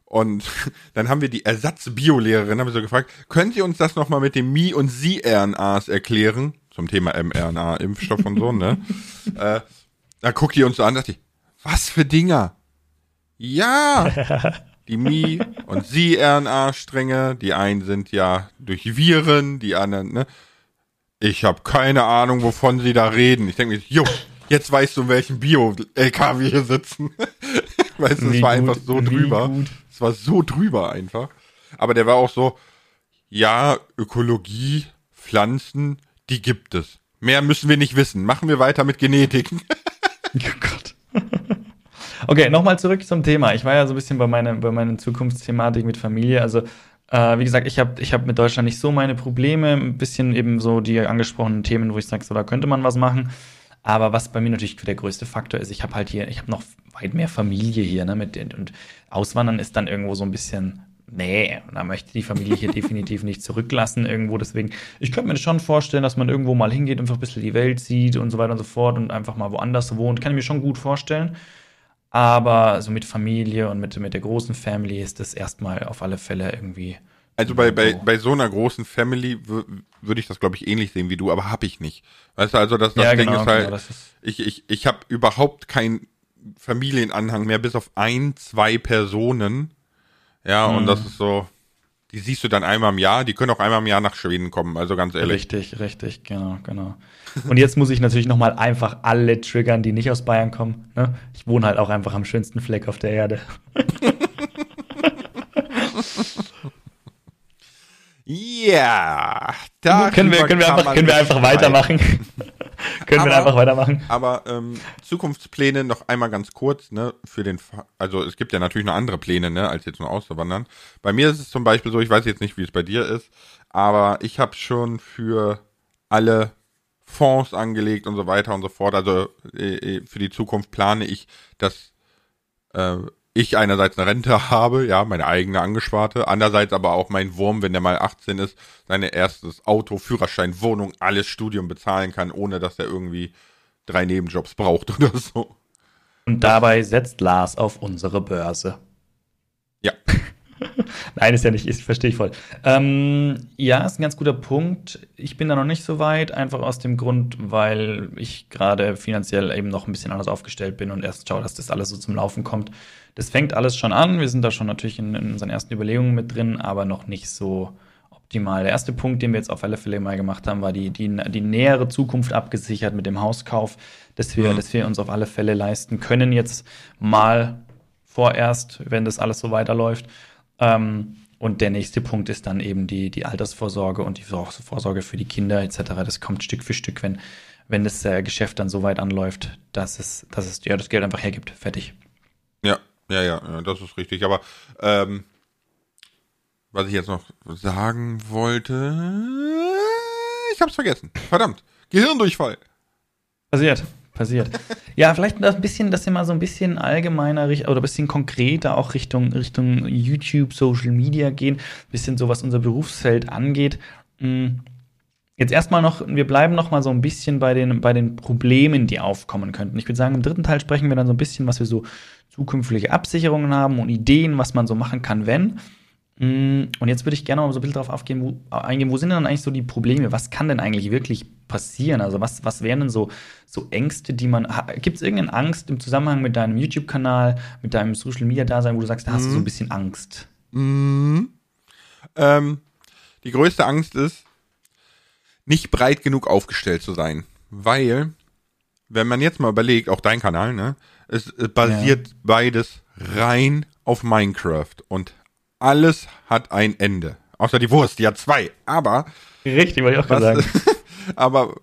Und dann haben wir die Ersatz-Bio-Lehrerin, haben wir so gefragt, könnt ihr uns das nochmal mit dem Mi- und Sie-RNAs erklären? Zum Thema mRNA, Impfstoff und so, ne? äh, da guckt ihr uns so an, dachte ich, was für Dinger? Ja! Die Mi- und Sie-RNA-Stränge, die einen sind ja durch Viren, die anderen, ne? Ich habe keine Ahnung, wovon sie da reden. Ich denke mir, jo, jetzt weißt du, in welchem Bio-LK wir hier sitzen. weißt du, es war einfach so drüber. Es war so drüber einfach. Aber der war auch so, ja, Ökologie, Pflanzen, die gibt es. Mehr müssen wir nicht wissen. Machen wir weiter mit Genetik. oh Gott. Okay, nochmal zurück zum Thema. Ich war ja so ein bisschen bei meiner, bei meiner Zukunftsthematik mit Familie. Also, äh, wie gesagt, ich habe ich hab mit Deutschland nicht so meine Probleme. Ein bisschen eben so die angesprochenen Themen, wo ich sage, so, da könnte man was machen. Aber was bei mir natürlich der größte Faktor ist, ich habe halt hier, ich habe noch weit mehr Familie hier, ne, mit den, und Auswandern ist dann irgendwo so ein bisschen, nee, da möchte die Familie hier definitiv nicht zurücklassen irgendwo. Deswegen, ich könnte mir schon vorstellen, dass man irgendwo mal hingeht, einfach ein bisschen die Welt sieht und so weiter und so fort und einfach mal woanders wohnt. Kann ich mir schon gut vorstellen. Aber so mit Familie und mit, mit der großen Family ist das erstmal auf alle Fälle irgendwie. Also bei, bei, bei so einer großen Family würde ich das, glaube ich, ähnlich sehen wie du, aber habe ich nicht. Weißt du, also das, das ja, Ding genau, ist halt, genau, ist ich, ich, ich habe überhaupt keinen Familienanhang mehr, bis auf ein, zwei Personen. Ja, mhm. und das ist so, die siehst du dann einmal im Jahr, die können auch einmal im Jahr nach Schweden kommen, also ganz ehrlich. Richtig, richtig, genau, genau. Und jetzt muss ich natürlich nochmal einfach alle triggern, die nicht aus Bayern kommen. Ne? Ich wohne halt auch einfach am schönsten Fleck auf der Erde. Ja, da können wir, können wir einfach, können wir einfach weitermachen. können aber, wir einfach weitermachen. Aber ähm, Zukunftspläne noch einmal ganz kurz, ne, für den, also es gibt ja natürlich noch andere Pläne, ne, als jetzt nur auszuwandern. Bei mir ist es zum Beispiel so, ich weiß jetzt nicht, wie es bei dir ist, aber ich habe schon für alle Fonds angelegt und so weiter und so fort. Also äh, äh, für die Zukunft plane ich, dass äh, ich einerseits eine Rente habe, ja, meine eigene angesparte, andererseits aber auch mein Wurm, wenn der mal 18 ist, sein erstes Auto, Führerschein, Wohnung, alles Studium bezahlen kann, ohne dass er irgendwie drei Nebenjobs braucht oder so. Und dabei setzt Lars auf unsere Börse. Ja. Nein, ist ja nicht, ist, verstehe ich voll. Ähm, ja, ist ein ganz guter Punkt. Ich bin da noch nicht so weit, einfach aus dem Grund, weil ich gerade finanziell eben noch ein bisschen anders aufgestellt bin und erst schaue, dass das alles so zum Laufen kommt. Das fängt alles schon an. Wir sind da schon natürlich in, in unseren ersten Überlegungen mit drin, aber noch nicht so optimal. Der erste Punkt, den wir jetzt auf alle Fälle mal gemacht haben, war die, die, die nähere Zukunft abgesichert mit dem Hauskauf, dass wir, mhm. dass wir uns auf alle Fälle leisten können, jetzt mal vorerst, wenn das alles so weiterläuft. Ähm, und der nächste Punkt ist dann eben die, die Altersvorsorge und die Vorsorge für die Kinder etc. Das kommt Stück für Stück, wenn, wenn das äh, Geschäft dann so weit anläuft, dass es, dass es ja, das Geld einfach hergibt. Fertig. Ja, ja, ja, das ist richtig. Aber ähm, was ich jetzt noch sagen wollte, ich hab's vergessen. Verdammt. Gehirndurchfall. Passiert passiert. ja, vielleicht ein bisschen, dass wir mal so ein bisschen allgemeiner oder ein bisschen konkreter auch Richtung, Richtung YouTube, Social Media gehen, ein bisschen so, was unser Berufsfeld angeht. Hm, Jetzt erstmal noch, wir bleiben noch mal so ein bisschen bei den, bei den Problemen, die aufkommen könnten. Ich würde sagen, im dritten Teil sprechen wir dann so ein bisschen, was wir so zukünftige Absicherungen haben und Ideen, was man so machen kann, wenn. Mm, und jetzt würde ich gerne mal so ein bisschen darauf aufgehen, wo, eingehen, wo sind denn dann eigentlich so die Probleme? Was kann denn eigentlich wirklich passieren? Also was, was wären denn so, so Ängste, die man, gibt es irgendeine Angst im Zusammenhang mit deinem YouTube-Kanal, mit deinem Social-Media-Dasein, wo du sagst, da hast du so ein mhm. bisschen Angst? Mhm. Ähm, die größte Angst ist, nicht breit genug aufgestellt zu sein. Weil, wenn man jetzt mal überlegt, auch dein Kanal, ne, es, basiert ja. beides rein auf Minecraft und alles hat ein Ende. Außer die Wurst, die hat zwei. Aber. Richtig, wollte ich auch gerade sagen. aber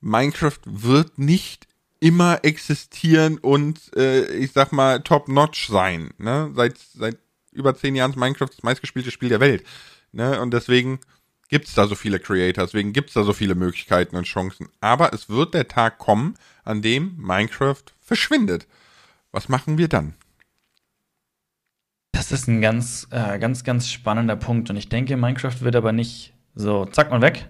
Minecraft wird nicht immer existieren und äh, ich sag mal top-notch sein. Ne? Seit, seit über zehn Jahren ist Minecraft das meistgespielte Spiel der Welt. Ne? Und deswegen gibt es da so viele Creators, deswegen gibt es da so viele Möglichkeiten und Chancen. Aber es wird der Tag kommen, an dem Minecraft verschwindet. Was machen wir dann? Das ist ein ganz, äh, ganz, ganz spannender Punkt. Und ich denke, Minecraft wird aber nicht so, zack mal weg.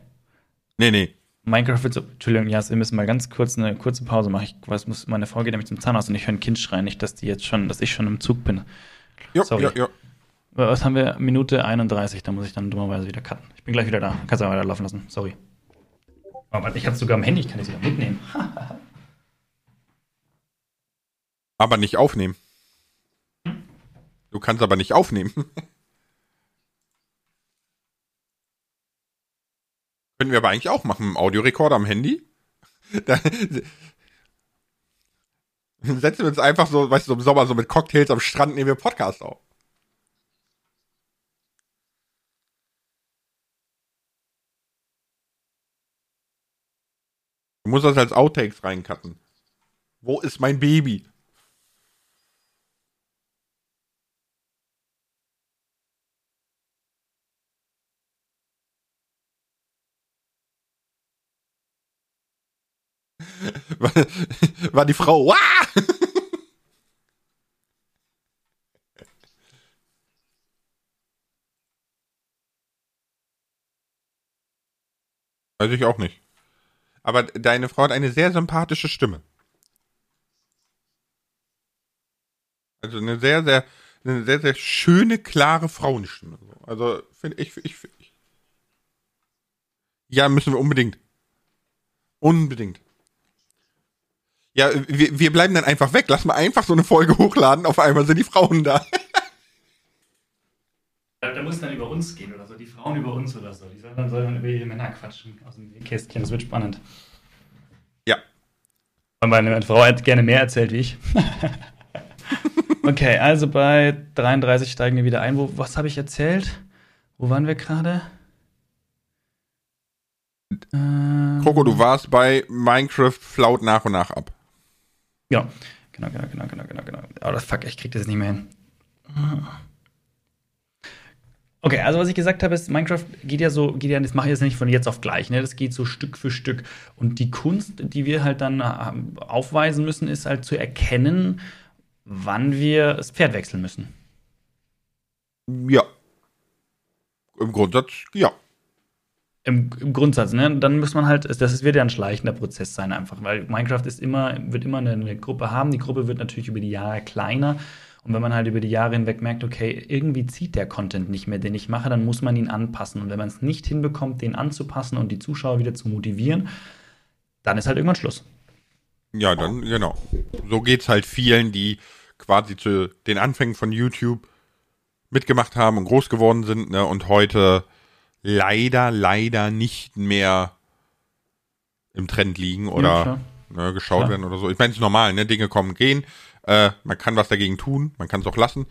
Nee, nee. Minecraft wird so, Entschuldigung, ja, wir müssen mal ganz kurz eine kurze Pause machen. Ich weiß, muss, meine Frau geht nämlich zum Zahnarzt und ich höre ein Kind schreien, nicht, dass die jetzt schon, dass ich schon im Zug bin. Ja, Sorry. ja, ja. Was haben wir? Minute 31, da muss ich dann dummerweise wieder cutten. Ich bin gleich wieder da. Kannst du weiter laufen lassen. Sorry. Aber ich habe sogar am Handy, ich kann es wieder mitnehmen. aber nicht aufnehmen. Du kannst aber nicht aufnehmen. Können wir aber eigentlich auch machen, im Audiorekorder am Handy. Da, setzen wir uns einfach so, weißt du, im Sommer so mit Cocktails am Strand nehmen wir Podcast auf. Du musst das als Outtakes reincutten. Wo ist mein Baby? war, die Frau. Wah! Weiß ich auch nicht. Aber deine Frau hat eine sehr sympathische Stimme. Also eine sehr, sehr, eine sehr, sehr schöne, klare Frauenstimme. Also finde ich, ich, ich. Ja, müssen wir unbedingt. Unbedingt. Ja, wir, wir bleiben dann einfach weg. Lass mal einfach so eine Folge hochladen. Auf einmal sind die Frauen da. Da, muss dann über uns gehen oder so. Die Frauen über uns oder so. Die sollen dann, sollen dann über ihre Männer quatschen aus dem Kästchen. Das wird spannend. Ja. Und meine Frau hat gerne mehr erzählt wie ich. okay, also bei 33 steigen wir wieder ein. Wo, was habe ich erzählt? Wo waren wir gerade? Ähm, Coco, du warst bei Minecraft flaut nach und nach ab. Genau. Genau, genau, genau, genau, genau, genau. Oh, das fuck, ich krieg das nicht mehr hin. Okay, also was ich gesagt habe, ist, Minecraft geht ja so, geht ja, das mache ich jetzt nicht von jetzt auf gleich, ne? Das geht so Stück für Stück. Und die Kunst, die wir halt dann äh, aufweisen müssen, ist halt zu erkennen, wann wir das Pferd wechseln müssen. Ja. Im Grundsatz, ja. Im, Im, Grundsatz, ne? Dann muss man halt, das wird ja ein schleichender Prozess sein, einfach, weil Minecraft ist immer, wird immer eine, eine, Gruppe haben. Die Gruppe wird natürlich über die Jahre kleiner. Und wenn man halt über die Jahre hinweg merkt, okay, irgendwie zieht der Content nicht mehr, den ich mache, dann muss man ihn anpassen. Und wenn man es nicht hinbekommt, den anzupassen und die Zuschauer wieder zu motivieren, dann ist halt irgendwann Schluss. Ja, dann, genau. So geht's halt vielen, die quasi zu den Anfängen von YouTube mitgemacht haben und groß geworden sind, ne, und heute leider, leider nicht mehr im Trend liegen oder ja, ne, geschaut klar. werden oder so. Ich meine, es ist normal, ne? Dinge kommen, gehen. Äh, man kann was dagegen tun, man kann es auch lassen.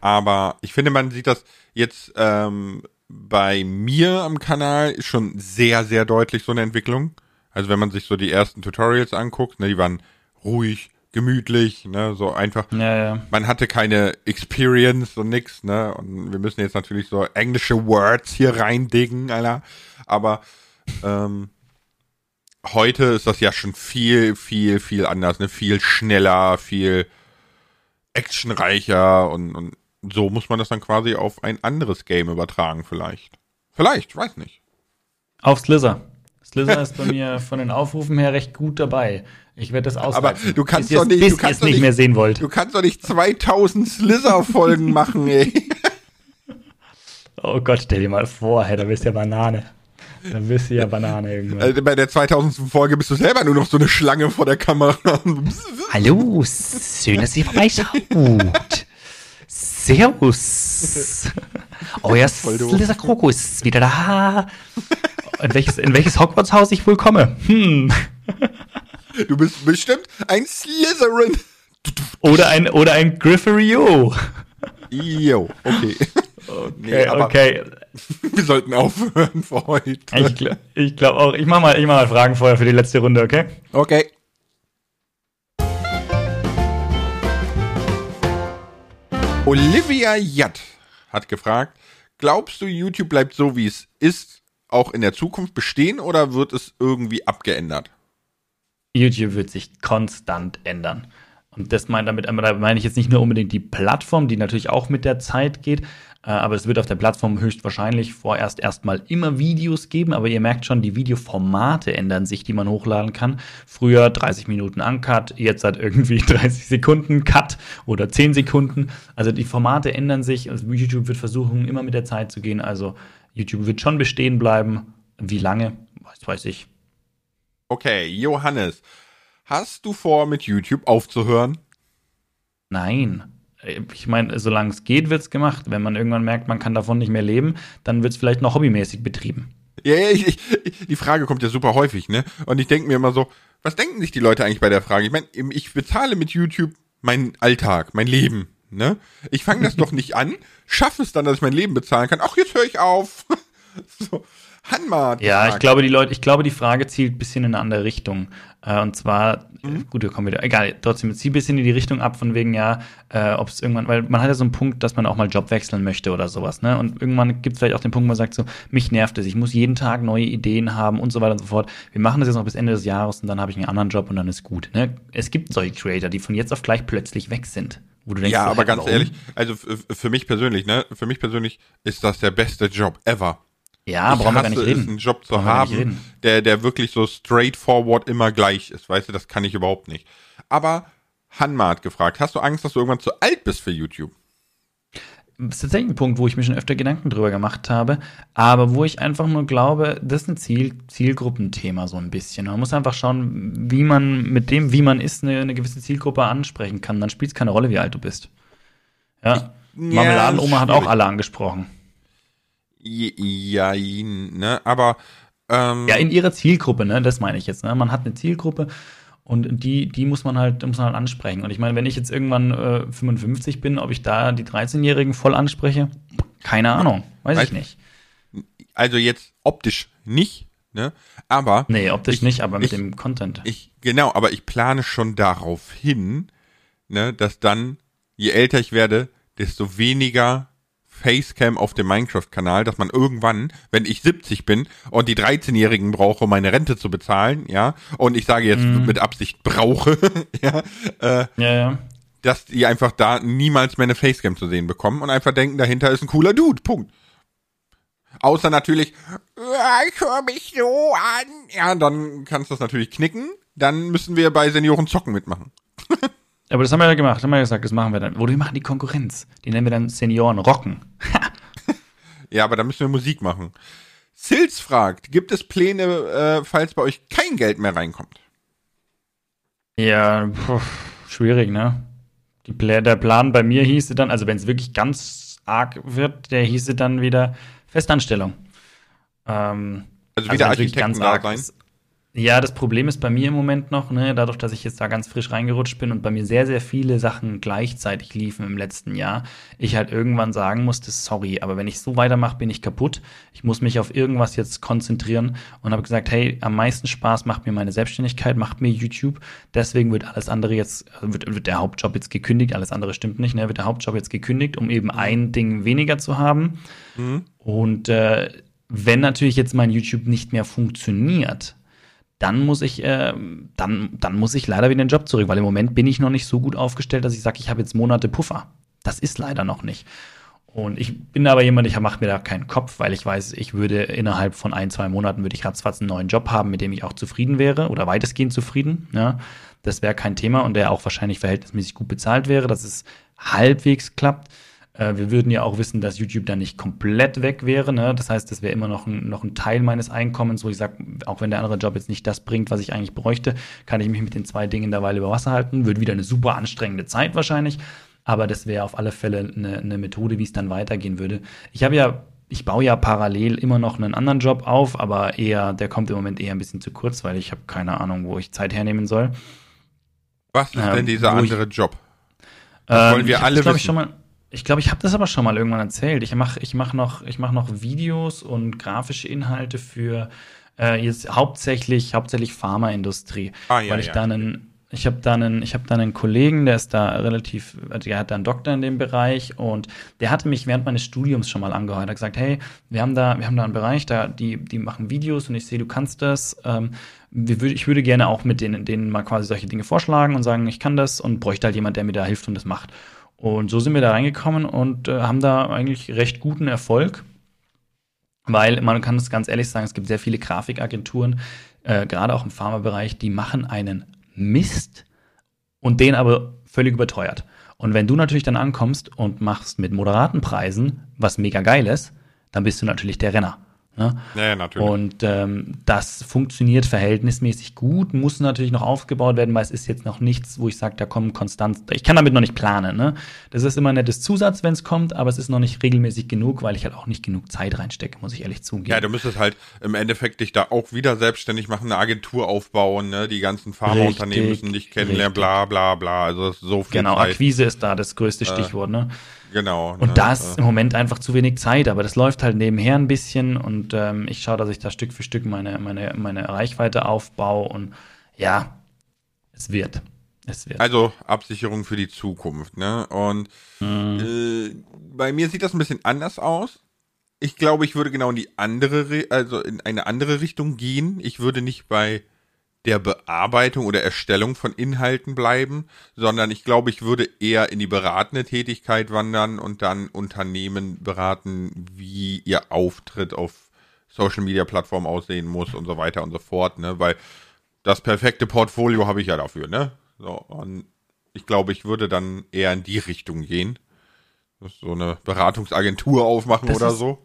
Aber ich finde, man sieht das jetzt ähm, bei mir am Kanal schon sehr, sehr deutlich so eine Entwicklung. Also wenn man sich so die ersten Tutorials anguckt, ne, die waren ruhig, gemütlich, ne, so einfach. Ja, ja. Man hatte keine Experience und nix, ne, und wir müssen jetzt natürlich so englische Words hier reindicken, Alter. Aber ähm, heute ist das ja schon viel, viel, viel anders, ne, viel schneller, viel actionreicher und, und so muss man das dann quasi auf ein anderes Game übertragen, vielleicht. Vielleicht, weiß nicht. Auf Slither. Slither ist bei mir von den Aufrufen her recht gut dabei. Ich werde das ausreizen. Aber du kannst bis doch nicht, bis du kannst ihr doch es nicht mehr sehen wollt. Du kannst doch nicht 2000 Slither-Folgen machen, ey. Oh Gott, stell dir mal vor, hey, da bist du ja Banane. Da bist du ja Banane irgendwann. Also bei der 2000. Folge bist du selber nur noch so eine Schlange vor der Kamera. Hallo, schön, dass ihr vorbeischaut. Servus. Euer Voll doof. Slither Krokus ist wieder da. In welches, in welches Hogwarts-Haus ich wohl komme? Hm. Du bist bestimmt ein Slytherin. Oder ein, oder ein Grifferio. Jo, okay. Okay, aber- okay. Wir sollten aufhören für heute. Ich, gl- ich glaube auch. Ich mach, mal, ich mach mal Fragen vorher für die letzte Runde, okay? Okay. Olivia Jatt hat gefragt, glaubst du, YouTube bleibt so, wie es ist, auch in der Zukunft bestehen oder wird es irgendwie abgeändert? YouTube wird sich konstant ändern. Und das meine damit, meine ich jetzt nicht nur unbedingt die Plattform, die natürlich auch mit der Zeit geht, aber es wird auf der Plattform höchstwahrscheinlich vorerst erstmal immer Videos geben, aber ihr merkt schon, die Videoformate ändern sich, die man hochladen kann. Früher 30 Minuten Uncut, jetzt hat irgendwie 30 Sekunden Cut oder 10 Sekunden. Also die Formate ändern sich. Also YouTube wird versuchen, immer mit der Zeit zu gehen. Also YouTube wird schon bestehen bleiben. Wie lange? Was weiß ich. Okay, Johannes, hast du vor, mit YouTube aufzuhören? Nein. Ich meine, solange es geht, wird es gemacht. Wenn man irgendwann merkt, man kann davon nicht mehr leben, dann wird es vielleicht noch hobbymäßig betrieben. Ja, ja, ich, ich, die Frage kommt ja super häufig, ne? Und ich denke mir immer so, was denken sich die Leute eigentlich bei der Frage? Ich meine, ich bezahle mit YouTube meinen Alltag, mein Leben, ne? Ich fange das doch nicht an, schaffe es dann, dass ich mein Leben bezahlen kann. Ach, jetzt höre ich auf. so, Hanma. Ja, ich glaube, die Leute, ich glaube, die Frage zielt ein bisschen in eine andere Richtung. Äh, und zwar, äh, gut, wir kommen wieder, egal, trotzdem, zieht ein bisschen in die Richtung ab, von wegen, ja, äh, ob es irgendwann, weil man hat ja so einen Punkt, dass man auch mal Job wechseln möchte oder sowas, ne? Und irgendwann gibt es vielleicht auch den Punkt, wo man sagt so, mich nervt es, ich muss jeden Tag neue Ideen haben und so weiter und so fort. Wir machen das jetzt noch bis Ende des Jahres und dann habe ich einen anderen Job und dann ist gut, ne? Es gibt solche Creator, die von jetzt auf gleich plötzlich weg sind. Wo du denkst, Ja, so, aber ganz warum? ehrlich, also für mich persönlich, ne? Für mich persönlich ist das der beste Job ever. Ja, ich brauchen wir gar nicht reden. einen Job zu haben, der, der wirklich so straightforward immer gleich ist. Weißt du, das kann ich überhaupt nicht. Aber Hanma hat gefragt, hast du Angst, dass du irgendwann zu alt bist für YouTube? Das ist tatsächlich ein Punkt, wo ich mir schon öfter Gedanken drüber gemacht habe, aber wo ich einfach nur glaube, das ist ein Ziel, Zielgruppenthema so ein bisschen. Man muss einfach schauen, wie man mit dem, wie man ist, eine, eine gewisse Zielgruppe ansprechen kann. Dann spielt es keine Rolle, wie alt du bist. Ja. Marmeladenoma hat auch alle angesprochen. Ja, ne? Aber ähm, Ja, in ihrer Zielgruppe, ne? Das meine ich jetzt. Ne? Man hat eine Zielgruppe und die, die muss man halt, muss man halt ansprechen. Und ich meine, wenn ich jetzt irgendwann äh, 55 bin, ob ich da die 13-Jährigen voll anspreche, keine Ahnung. Weiß ich Weiß- nicht. also jetzt optisch nicht, ne? Aber Nee, optisch ich, nicht, aber mit ich, dem Content. Ich, genau, aber ich plane schon darauf hin, ne, dass dann, je älter ich werde, desto weniger Facecam auf dem Minecraft-Kanal, dass man irgendwann, wenn ich 70 bin und die 13-Jährigen brauche, um meine Rente zu bezahlen, ja, und ich sage jetzt Mhm. mit Absicht brauche, ja, äh, ja, ja. dass die einfach da niemals mehr eine Facecam zu sehen bekommen und einfach denken, dahinter ist ein cooler Dude, Punkt. Außer natürlich, "Ja, ich höre mich so an. Ja, dann kannst du das natürlich knicken. Dann müssen wir bei Senioren zocken mitmachen. Aber das haben wir ja gemacht, haben wir ja gesagt, das machen wir dann. Oder wir machen die Konkurrenz. Die nennen wir dann Senioren Rocken. Ja, aber da müssen wir Musik machen. Sils fragt, gibt es Pläne, äh, falls bei euch kein Geld mehr reinkommt? Ja, puh, schwierig, ne? Pla der Plan bei mir hieße dann, also wenn es wirklich ganz arg wird, der hieße dann wieder Festanstellung. Ähm, Also wieder wenn's wirklich Architekten da arg sein? ist- Ja, das Problem ist bei mir im Moment noch, ne, dadurch, dass ich jetzt da ganz frisch reingerutscht bin und bei mir sehr, sehr viele Sachen gleichzeitig liefen im letzten Jahr, ich halt irgendwann sagen musste, sorry, aber wenn ich so weitermache, bin ich kaputt. Ich muss mich auf irgendwas jetzt konzentrieren und habe gesagt, hey, am meisten Spaß macht mir meine Selbstständigkeit, macht mir YouTube. Deswegen wird alles andere jetzt, also wird, wird der Hauptjob jetzt gekündigt, alles andere stimmt nicht, ne, wird der Hauptjob jetzt gekündigt, um eben ein Ding weniger zu haben. Und äh, wenn natürlich jetzt mein YouTube nicht mehr funktioniert, dann muss ich, äh, dann, dann muss ich leider wieder den Job zurück, weil im Moment bin ich noch nicht so gut aufgestellt, dass ich sage, ich habe jetzt Monate Puffer. Das ist leider noch nicht. Und ich bin aber jemand, ich mache mir da keinen Kopf, weil ich weiß, ich würde innerhalb von ein, zwei Monaten würde ich ratzfatz einen neuen Job haben, mit dem ich auch zufrieden wäre oder weitestgehend zufrieden. Ja. Das wäre kein Thema und der auch wahrscheinlich verhältnismäßig gut bezahlt wäre, dass es halbwegs klappt. Äh, wir würden ja auch wissen, dass YouTube dann nicht komplett weg wäre. Ne? Das heißt, das wäre immer noch ein, noch ein Teil meines Einkommens, wo ich sage, auch wenn der andere Job jetzt nicht das bringt, was ich eigentlich bräuchte, kann ich mich mit den zwei Dingen derweil über Wasser halten. Wird wieder eine super anstrengende Zeit wahrscheinlich. Aber das wäre auf alle Fälle eine, eine Methode, wie es dann weitergehen würde. Ich habe ja, ich baue ja parallel immer noch einen anderen Job auf, aber eher, der kommt im Moment eher ein bisschen zu kurz, weil ich habe keine Ahnung, wo ich Zeit hernehmen soll. Was ist ähm, denn dieser andere ich, Job? Das ähm, wollen wir alle das, wissen. Ich, schon mal, ich glaube, ich habe das aber schon mal irgendwann erzählt. Ich mache ich mach noch, mach noch Videos und grafische Inhalte für äh, jetzt hauptsächlich, hauptsächlich Pharmaindustrie, ah, ja, weil ich ja. da einen ich habe da einen, ich habe da einen Kollegen, der ist da relativ, also der hat da einen Doktor in dem Bereich und der hatte mich während meines Studiums schon mal angeheuert. Er hat gesagt, hey, wir haben da, wir haben da einen Bereich, da die, die machen Videos und ich sehe, du kannst das. Ähm, ich würde gerne auch mit denen, denen mal quasi solche Dinge vorschlagen und sagen, ich kann das und bräuchte halt jemand, der mir da hilft und das macht. Und so sind wir da reingekommen und äh, haben da eigentlich recht guten Erfolg. Weil man kann es ganz ehrlich sagen, es gibt sehr viele Grafikagenturen, äh, gerade auch im Pharmabereich, die machen einen Mist und den aber völlig überteuert. Und wenn du natürlich dann ankommst und machst mit moderaten Preisen was mega geil ist, dann bist du natürlich der Renner. Ne? Ja, ja, natürlich. Und ähm, das funktioniert verhältnismäßig gut, muss natürlich noch aufgebaut werden, weil es ist jetzt noch nichts, wo ich sage, da kommen konstant, ich kann damit noch nicht planen. Ne? Das ist immer ein nettes Zusatz, wenn es kommt, aber es ist noch nicht regelmäßig genug, weil ich halt auch nicht genug Zeit reinstecke, muss ich ehrlich zugeben. Ja, du müsstest halt im Endeffekt dich da auch wieder selbstständig machen, eine Agentur aufbauen, ne? die ganzen Pharmaunternehmen müssen dich kennenlernen, richtig. bla bla bla, also so viel Genau, Zeit. Akquise ist da das größte äh, Stichwort. Ne? Genau. Und ne, da ist im Moment einfach zu wenig Zeit, aber das läuft halt nebenher ein bisschen und ähm, ich schaue, dass ich da Stück für Stück meine, meine, meine Reichweite aufbaue und ja, es wird. Es wird. Also Absicherung für die Zukunft, ne? Und mhm. äh, bei mir sieht das ein bisschen anders aus. Ich glaube, ich würde genau in die andere, also in eine andere Richtung gehen. Ich würde nicht bei der Bearbeitung oder Erstellung von Inhalten bleiben, sondern ich glaube, ich würde eher in die beratende Tätigkeit wandern und dann Unternehmen beraten, wie ihr Auftritt auf Social Media Plattformen aussehen muss und so weiter und so fort, ne, weil das perfekte Portfolio habe ich ja dafür, ne? So, und ich glaube, ich würde dann eher in die Richtung gehen. So eine Beratungsagentur aufmachen das oder ist, so.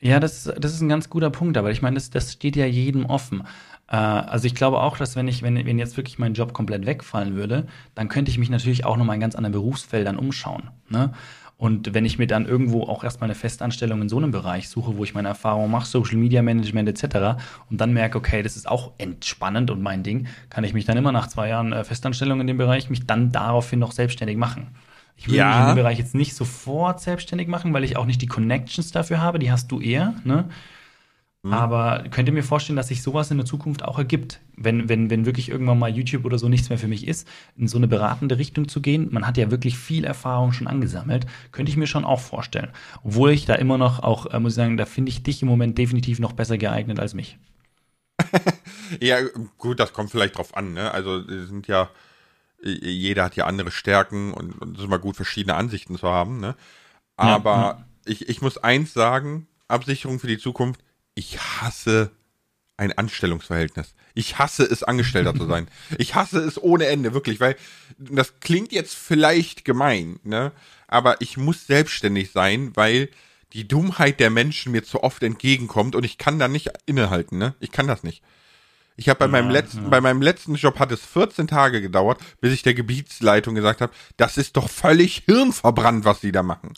Ja, das, das ist ein ganz guter Punkt, aber ich meine, das, das steht ja jedem offen. Äh, also ich glaube auch, dass wenn ich, wenn, wenn jetzt wirklich mein Job komplett wegfallen würde, dann könnte ich mich natürlich auch nochmal in ganz anderen Berufsfeldern umschauen. Ne? Und wenn ich mir dann irgendwo auch erstmal eine Festanstellung in so einem Bereich suche, wo ich meine Erfahrungen mache, Social Media Management etc., und dann merke, okay, das ist auch entspannend und mein Ding, kann ich mich dann immer nach zwei Jahren äh, Festanstellung in dem Bereich mich dann daraufhin noch selbstständig machen. Ich würde ja. mich in dem Bereich jetzt nicht sofort selbstständig machen, weil ich auch nicht die Connections dafür habe. Die hast du eher. Ne? Mhm. Aber könnt ihr mir vorstellen, dass sich sowas in der Zukunft auch ergibt, wenn, wenn, wenn wirklich irgendwann mal YouTube oder so nichts mehr für mich ist, in so eine beratende Richtung zu gehen? Man hat ja wirklich viel Erfahrung schon angesammelt. Könnte ich mir schon auch vorstellen. Obwohl ich da immer noch auch, äh, muss ich sagen, da finde ich dich im Moment definitiv noch besser geeignet als mich. ja, gut, das kommt vielleicht drauf an. Ne? Also, sind ja, jeder hat ja andere Stärken und, und es ist immer gut, verschiedene Ansichten zu haben. Ne? Aber ja, ja. Ich, ich muss eins sagen, Absicherung für die Zukunft, ich hasse ein Anstellungsverhältnis. Ich hasse es, Angestellter zu sein. Ich hasse es ohne Ende, wirklich, weil das klingt jetzt vielleicht gemein, ne? Aber ich muss selbstständig sein, weil die Dummheit der Menschen mir zu oft entgegenkommt und ich kann da nicht innehalten, ne? Ich kann das nicht. Ich habe bei ja, meinem letzten, ja. bei meinem letzten Job hat es 14 Tage gedauert, bis ich der Gebietsleitung gesagt habe, das ist doch völlig hirnverbrannt, was sie da machen.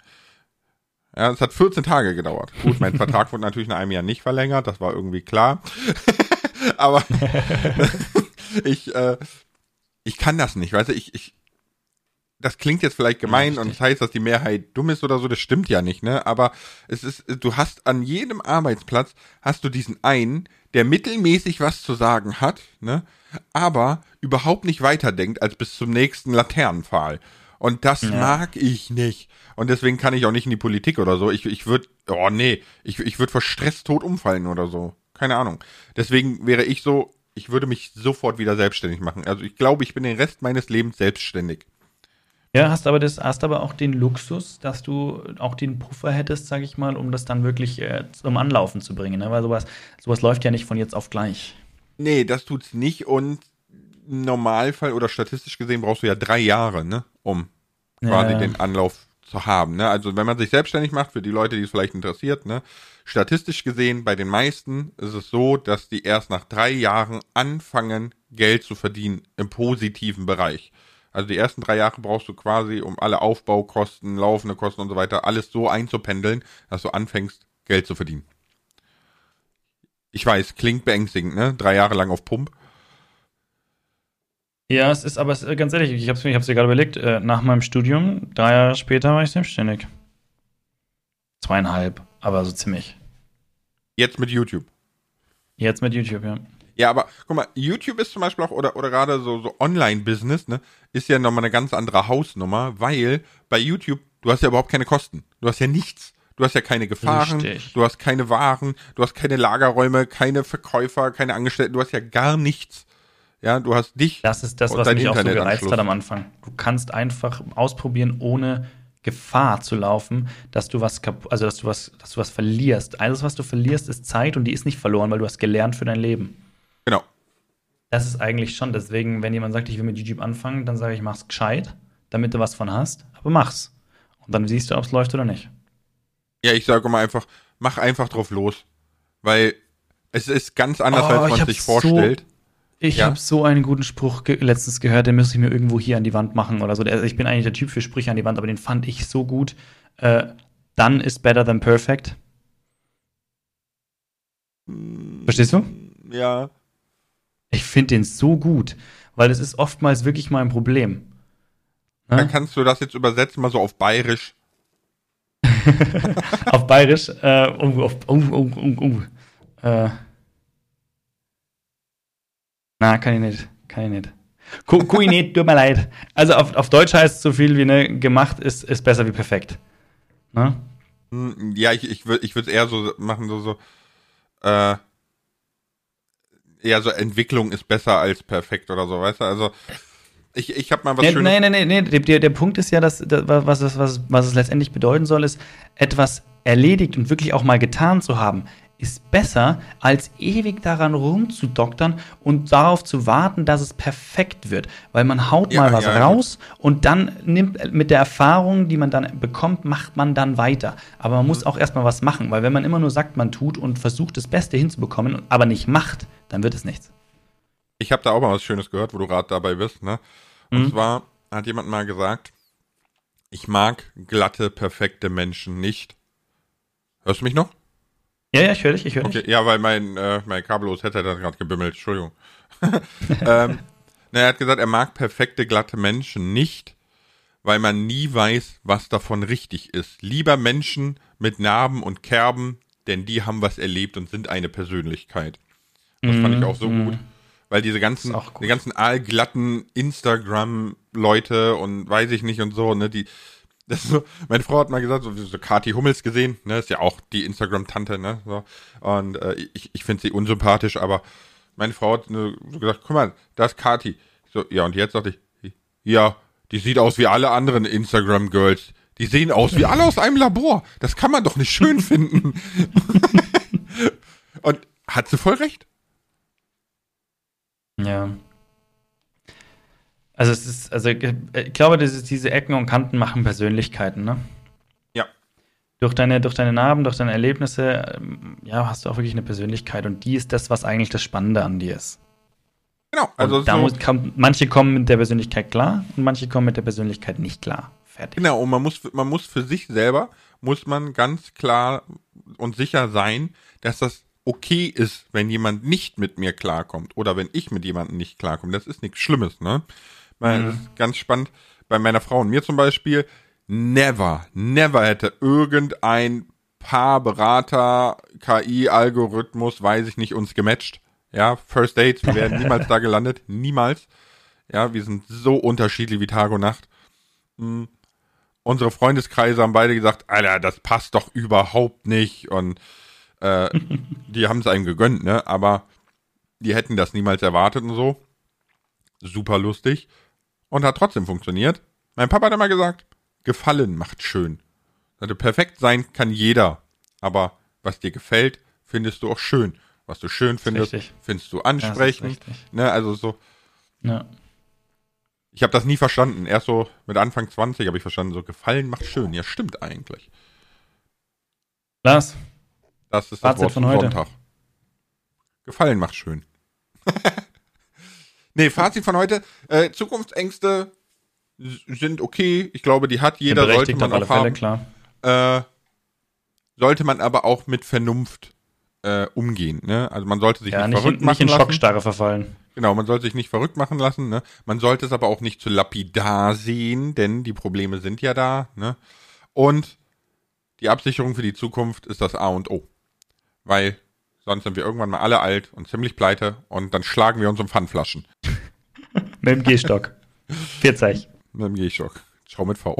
Ja, es hat 14 Tage gedauert. Gut, mein Vertrag wurde natürlich nach einem Jahr nicht verlängert, das war irgendwie klar. Aber ich, äh, ich kann das nicht, weißt du, ich, ich, das klingt jetzt vielleicht gemein ja, und das heißt, dass die Mehrheit dumm ist oder so, das stimmt ja nicht, ne? Aber es ist, du hast an jedem Arbeitsplatz hast du diesen einen, der mittelmäßig was zu sagen hat, ne? Aber überhaupt nicht weiterdenkt als bis zum nächsten Laternenpfahl. Und das ja. mag ich nicht. Und deswegen kann ich auch nicht in die Politik oder so. Ich, ich würde, oh nee, ich, ich würde vor Stress tot umfallen oder so. Keine Ahnung. Deswegen wäre ich so, ich würde mich sofort wieder selbstständig machen. Also ich glaube, ich bin den Rest meines Lebens selbstständig. Ja, hast aber, das, hast aber auch den Luxus, dass du auch den Puffer hättest, sag ich mal, um das dann wirklich äh, zum Anlaufen zu bringen. Ne? Weil sowas, sowas läuft ja nicht von jetzt auf gleich. Nee, das tut's nicht. Und im Normalfall oder statistisch gesehen brauchst du ja drei Jahre, ne, um quasi Ja. den Anlauf zu haben. Ne? Also wenn man sich selbstständig macht, für die Leute, die es vielleicht interessiert, ne, statistisch gesehen bei den meisten ist es so, dass die erst nach drei Jahren anfangen, Geld zu verdienen im positiven Bereich. Also die ersten drei Jahre brauchst du quasi, um alle Aufbaukosten, laufende Kosten und so weiter, alles so einzupendeln, dass du anfängst, Geld zu verdienen. Ich weiß, klingt beängstigend, ne? Drei Jahre lang auf Pump. Ja, es ist aber es ist, ganz ehrlich, ich habe es ich hab's dir gerade überlegt, äh, nach meinem Studium, drei Jahre später war ich selbstständig. Zweieinhalb, aber so ziemlich. Jetzt mit YouTube. Jetzt mit YouTube, ja. Ja, aber guck mal, YouTube ist zum Beispiel auch, oder, oder gerade so, so Online-Business, ne, ist ja nochmal eine ganz andere Hausnummer, weil bei YouTube, du hast ja überhaupt keine Kosten. Du hast ja nichts. Du hast ja keine Gefahren, Richtig. du hast keine Waren, du hast keine Lagerräume, keine Verkäufer, keine Angestellten, du hast ja gar nichts. Ja, du hast dich. Das ist das, was mich auch so gereizt hat am Anfang. Du kannst einfach ausprobieren, ohne Gefahr zu laufen, dass du was also dass du was, dass du was verlierst. Alles, was du verlierst, ist Zeit und die ist nicht verloren, weil du hast gelernt für dein Leben. Genau. Das ist eigentlich schon. Deswegen, wenn jemand sagt, ich will mit YouTube anfangen, dann sage ich, mach's gescheit, damit du was von hast, aber mach's. Und dann siehst du, ob es läuft oder nicht. Ja, ich sage mal einfach, mach einfach drauf los. Weil es ist ganz anders, Oh, als man sich so- vorstellt. Ich Ja. habe so einen guten Spruch ge letztens gehört, den müsste ich mir irgendwo hier an die Wand machen oder so. Ich bin eigentlich der Typ für Sprüche an die Wand, aber den fand ich so gut. Äh, Done is better than perfect. Verstehst du? Ja. Ich finde den so gut, weil es ist oftmals wirklich mal ein Problem. Dann Ne? kannst du das jetzt übersetzen, mal so auf bayerisch. auf Bayerisch. Äh, oh, auf, oh, oh, oh, oh. Äh. Na, kann ich nicht. Kann ich nicht. Ku- Kui nicht, tut mir leid. Also auf, auf Deutsch heißt es so viel wie ne, gemacht ist, ist besser wie perfekt. Ne? Hm, Ja, ich, ich würde ich würd eher so machen, so, so, äh, eher so Entwicklung ist besser als perfekt oder so, weißt du? Also, ich, ich habe mal was Nee, Schönes. nee, nee, nee, nee. Der, der, Punkt ist ja, dass, was, es, was, was es letztendlich bedeuten soll, ist, etwas erledigt und wirklich auch mal getan zu haben, ist besser, als ewig daran rumzudoktern und darauf zu warten, dass es perfekt wird. Weil man haut Ja, mal was ja, raus und dann nimmt mit der Erfahrung, die man dann bekommt, macht man dann weiter. Aber man muss Mhm. auch erstmal was machen, weil wenn man immer nur sagt, man tut und versucht, das Beste hinzubekommen, aber nicht macht, dann wird es nichts. Ich habe da auch mal was Schönes gehört, wo du gerade dabei bist, ne? Und Mhm. zwar hat jemand mal gesagt, ich mag glatte, perfekte Menschen nicht. Hörst du mich noch? Ja, ja, ich höre dich, ich höre dich. Okay, ja, weil mein, äh, mein kabellos Headset hat gerade gebimmelt, Entschuldigung. ähm, na, er hat gesagt, er mag perfekte, glatte Menschen nicht, weil man nie weiß, was davon richtig ist. Lieber Menschen mit Narben und Kerben, denn die haben was erlebt und sind eine Persönlichkeit. Das fand ich auch so gut. Weil diese ganzen, Mhm, die ganzen allglatten Instagram-Leute und weiß ich nicht und so, ne, die, so, meine Frau hat mal gesagt, so, so Kati Hummels gesehen, ne, ist ja auch die Instagram-Tante, ne, so, und äh, ich, ich finde sie unsympathisch, aber meine Frau hat ne, so gesagt, guck mal, das ist Kati. So, ja, und jetzt dachte ich, ja, die sieht aus wie alle anderen Instagram-Girls. Die sehen aus wie alle aus einem Labor. Das kann man doch nicht schön finden. und hat sie voll recht. Ja. Also es ist, also äh, ich glaube, das ist, diese Ecken und Kanten machen Persönlichkeiten, ne? Ja. Durch deine, durch deine Narben, durch deine Erlebnisse, ähm, ja, hast du auch wirklich eine Persönlichkeit und die ist das, was eigentlich das Spannende an dir ist. Genau, also und da so, muss, kann, manche kommen mit der Persönlichkeit klar und manche kommen mit der Persönlichkeit nicht klar. Fertig. genau, und man muss, man muss für sich selber, muss man ganz klar und sicher sein, dass das okay ist, wenn jemand nicht mit mir klarkommt oder wenn ich mit jemandem nicht klarkomme. Das ist nichts Schlimmes, ne? Das ist ganz spannend. Bei meiner Frau und mir zum Beispiel, never, never hätte irgendein Paarberater, KI-Algorithmus, weiß ich nicht, uns gematcht. Ja, First Dates, wir wären niemals da gelandet, niemals. Ja, wir sind so unterschiedlich wie Tag und Nacht. Hm. Unsere Freundeskreise haben beide gesagt, Alter, das passt doch überhaupt nicht. Und äh, die haben es einem gegönnt, ne? Aber die hätten das niemals erwartet und so. Super lustig. Und hat trotzdem funktioniert, Mein Papa hat immer gesagt, Gefallen macht schön. Also perfekt sein kann jeder, aber was dir gefällt, findest du auch schön. Was du schön findest, Richtig. findest du ansprechend. Ne, also so, Ja. ich habe das nie verstanden. Erst so mit Anfang 20 habe ich verstanden, so Gefallen macht schön. Ja, stimmt eigentlich. Lars, Das ist das Fazit Wort von heute. Sonntag. Gefallen macht schön. nee, Fazit von heute. Äh, Zukunftsängste sind okay. Ich glaube, die hat jeder, sollte man auch Fälle, haben. klar. Äh, sollte man aber auch mit Vernunft äh, umgehen. Ne? Also man sollte sich Ja, nicht, nicht, verrückt in, nicht in machen lassen. Schockstarre verfallen. Genau, man sollte sich nicht verrückt machen lassen. Ne? Man sollte es aber auch nicht zu lapidar sehen, denn die Probleme sind ja da. Ne? Und die Absicherung für die Zukunft ist das A und O. Weil sonst sind wir irgendwann mal alle alt und ziemlich pleite und dann schlagen wir uns um Pfandflaschen. Mit dem Gehstock. 40. Mit dem Gehstock. Schau mit V.